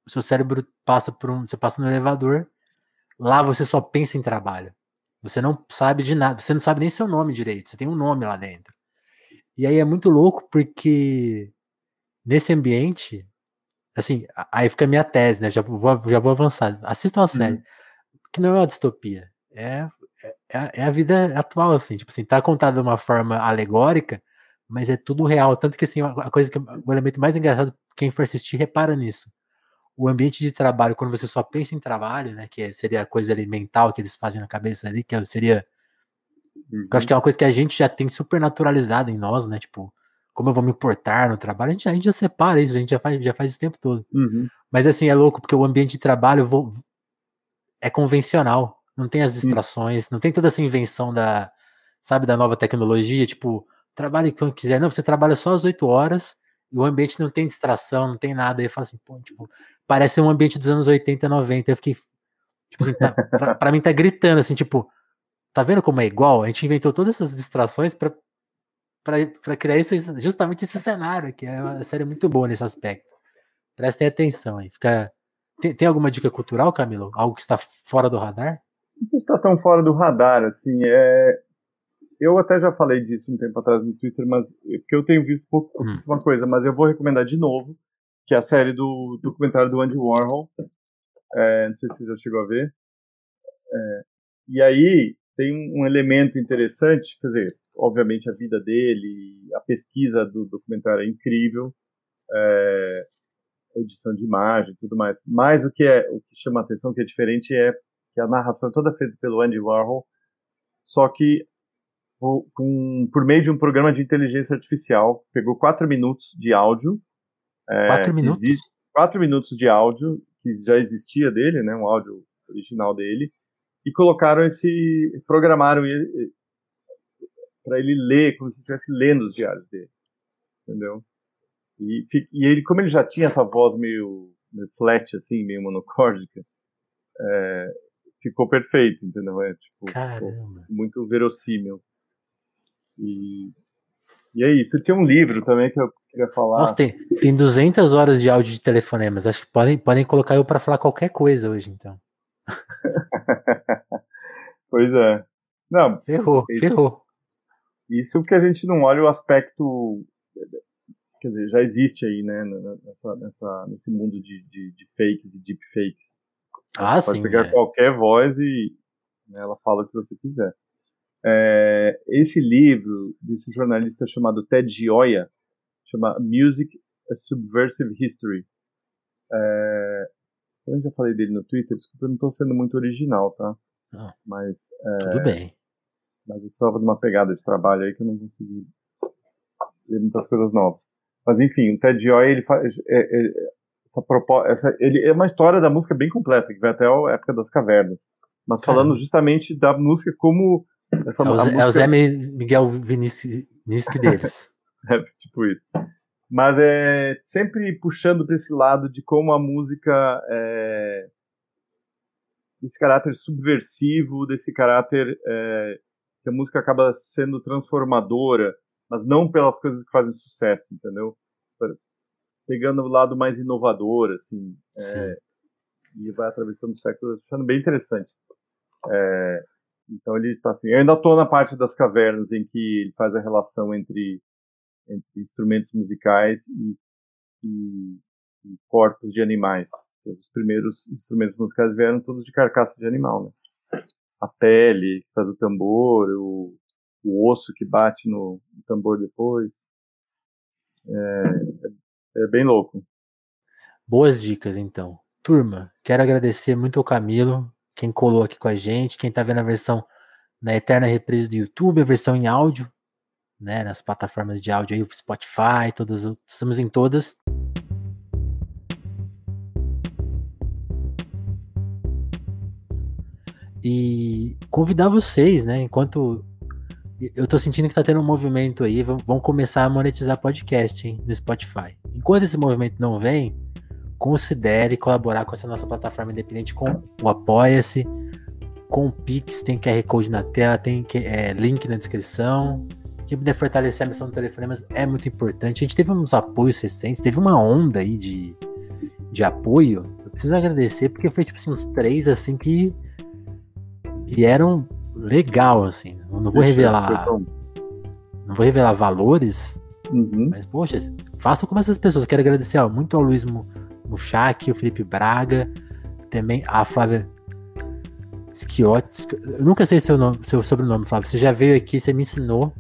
o seu cérebro passa por um. Você passa no elevador, lá você só pensa em trabalho. Você não sabe de nada, você não sabe nem seu nome direito, você tem um nome lá dentro. E aí é muito louco porque nesse ambiente, assim, aí fica a minha tese, né? Já vou, já vou avançar. Assista uma série uhum. que não é uma distopia, é, é, é, a vida atual, assim, tipo assim, tá contado de uma forma alegórica, mas é tudo real. Tanto que assim, a coisa que o elemento mais engraçado, quem for assistir, repara nisso o ambiente de trabalho, quando você só pensa em trabalho, né, que seria a coisa ali mental que eles fazem na cabeça ali, que seria. Uhum. Eu acho que é uma coisa que a gente já tem super naturalizada em nós, né? Tipo, como eu vou me importar no trabalho, a gente, a gente já separa isso, a gente já faz, já faz isso o tempo todo. Uhum. Mas assim, é louco, porque o ambiente de trabalho vou, é convencional, não tem as distrações, uhum. não tem toda essa invenção da, sabe, da nova tecnologia, tipo, trabalhe quando quiser. Não, você trabalha só às 8 horas e o ambiente não tem distração, não tem nada. Aí eu falo assim, pô, tipo, parece um ambiente dos anos 80, 90. Eu fiquei, tipo assim, tá, pra, pra, mim tá gritando, assim, tipo, tá vendo como é igual? A gente inventou todas essas distrações pra, pra, pra criar esse, justamente esse cenário, que é uma série muito boa nesse aspecto. Prestem atenção aí. Fica... Tem, tem alguma dica cultural, Camilo? Algo que está fora do radar? Não sei se está tão fora do radar, assim, é... Eu até já falei disso um tempo atrás no Twitter, mas porque eu tenho visto pouco hum. uma coisa, mas eu vou recomendar de novo, que é a série do documentário do Andy Warhol. É, não sei se você já chegou a ver. É, e aí tem um elemento interessante, quer dizer, obviamente a vida dele, a pesquisa do documentário é incrível, é, edição de imagem, tudo mais. Mas o que é o que chama a atenção, que é diferente, é que a narração é toda feita pelo Andy Warhol, só que com, por meio de um programa de inteligência artificial, pegou quatro minutos de áudio é, quatro minutos? Existe, quatro minutos de áudio, que já existia dele, né, um áudio original dele, e colocaram esse. programaram ele para ele ler, como se estivesse lendo os diários dele. Entendeu? E, e ele, como ele já tinha essa voz meio, meio flat, assim, meio monocórdica, é, ficou perfeito, entendeu? É, tipo, muito verossímil. E, e é isso. Tinha um livro também que eu queria falar. Nossa, tem, tem 200 horas de áudio de telefonemas. Acho que podem, podem colocar eu para falar qualquer coisa hoje, então. pois é. Não, ferrou, isso, ferrou. Isso que a gente não olha o aspecto. Quer dizer, já existe aí, né, nessa, nessa, nesse mundo de, de, de fakes e deepfakes. Ah, você sim. Pode pegar é. qualquer voz e né, ela fala o que você quiser. É, esse livro desse jornalista chamado Ted Gioia chama Music: A Subversive History. É, eu já falei dele no Twitter, desculpa, eu não estou sendo muito original, tá? Não. Mas. É, Tudo bem. Mas eu estava numa pegada de trabalho aí que eu não consegui ler muitas coisas novas. Mas enfim, o Ted Gioia, ele faz. É, é, essa proposta, essa, ele é uma história da música bem completa, que vai até a época das cavernas. Mas Caramba. falando justamente da música como. Essa, é, o Zé, música... é o Zé Miguel Vinícius deles. é, tipo isso mas é sempre puxando para esse lado de como a música é, esse caráter subversivo, desse caráter é, que a música acaba sendo transformadora, mas não pelas coisas que fazem sucesso, entendeu? Pegando o lado mais inovador, assim, é, e vai atravessando o século, achando bem interessante. É, então ele tá assim, eu ainda estou na parte das cavernas em que ele faz a relação entre entre instrumentos musicais e, e, e, corpos de animais. Os primeiros instrumentos musicais vieram todos de carcaça de animal, né? A pele que faz o tambor, o, o osso que bate no, no tambor depois. É, é, é bem louco. Boas dicas, então. Turma, quero agradecer muito ao Camilo, quem colou aqui com a gente, quem está vendo a versão na eterna reprise do YouTube, a versão em áudio, né, nas plataformas de áudio aí, Spotify, todas, estamos em todas. E convidar vocês, né, enquanto eu tô sentindo que tá tendo um movimento aí, vão começar a monetizar podcast, hein, no Spotify. Enquanto esse movimento não vem, considere colaborar com essa nossa plataforma independente com o Apoia-se, com o Pix, tem QR Code na tela, tem é, link na descrição. Quem puder fortalecer a missão do Telefonemas é muito importante. A gente teve uns apoios recentes, teve uma onda aí de, de apoio. Eu preciso agradecer, porque foi tipo assim, uns três assim que vieram legal, assim. Eu não vou revelar. Não vou revelar valores, uhum. mas, poxa, façam como essas pessoas. Quero agradecer ó, muito ao Luiz Muchak, o Felipe Braga, também a Flávia Schiotti. Eu nunca sei seu, nome, seu sobrenome, Flávia. Você já veio aqui, você me ensinou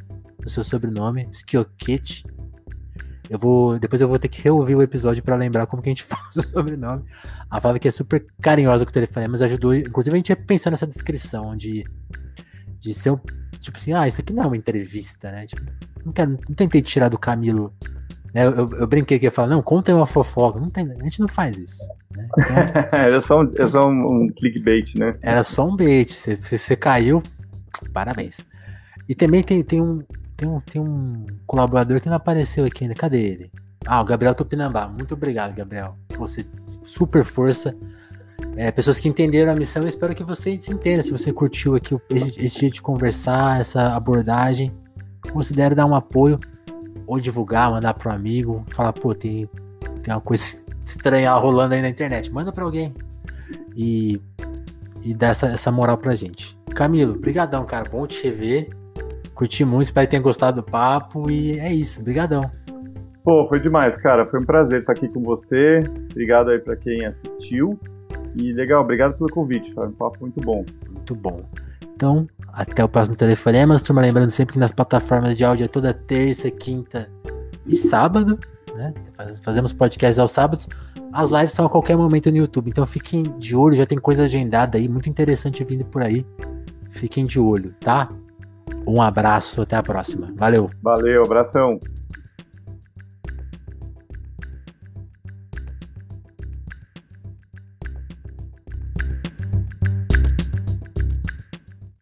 o seu sobrenome, Skioket. Eu vou, depois eu vou ter que reouvir o episódio para lembrar como que a gente faz o sobrenome. A Flávia que é super carinhosa com o telefone, mas ajudou, inclusive a gente ia pensar nessa descrição de de ser um, tipo assim, ah, isso aqui não é uma entrevista, né? Tipo, não, quero, não tentei tirar do Camilo né? Eu, eu, brinquei que ia falar, não, conta uma fofoca. Não tem, a gente não faz isso. Né? Então, era só, um, era só um, um, clickbait, né? Era só um bait. Se você caiu, parabéns. E também tem, tem, um, tem, um, tem um colaborador que não apareceu aqui ainda. Cadê ele? Ah, o Gabriel Tupinambá. Muito obrigado, Gabriel. Você, super força. É, pessoas que entenderam a missão, eu espero que você se entenda. Se você curtiu aqui esse, esse jeito de conversar, essa abordagem, considere dar um apoio ou divulgar, mandar para um amigo, falar, pô, tem, tem uma coisa estranha rolando aí na internet. Manda para alguém e, e dá essa, essa moral pra gente. Camilo, brigadão, cara. Bom te rever. Curti muito, espero que tenha gostado do papo e é isso, brigadão. Pô, foi demais, cara. Foi um prazer estar aqui com você. Obrigado aí para quem assistiu. E legal, obrigado pelo convite, foi um papo muito bom. Muito bom. Então, até o próximo Telefonemas. Turma, lembrando sempre que nas plataformas de áudio é toda terça, quinta e sábado. Né? Fazemos podcasts aos sábados. As lives são a qualquer momento no YouTube. Então fiquem de olho, já tem coisa agendada aí, muito interessante vindo por aí. Fiquem de olho, tá? Um abraço, até a próxima. Valeu. Valeu, abração.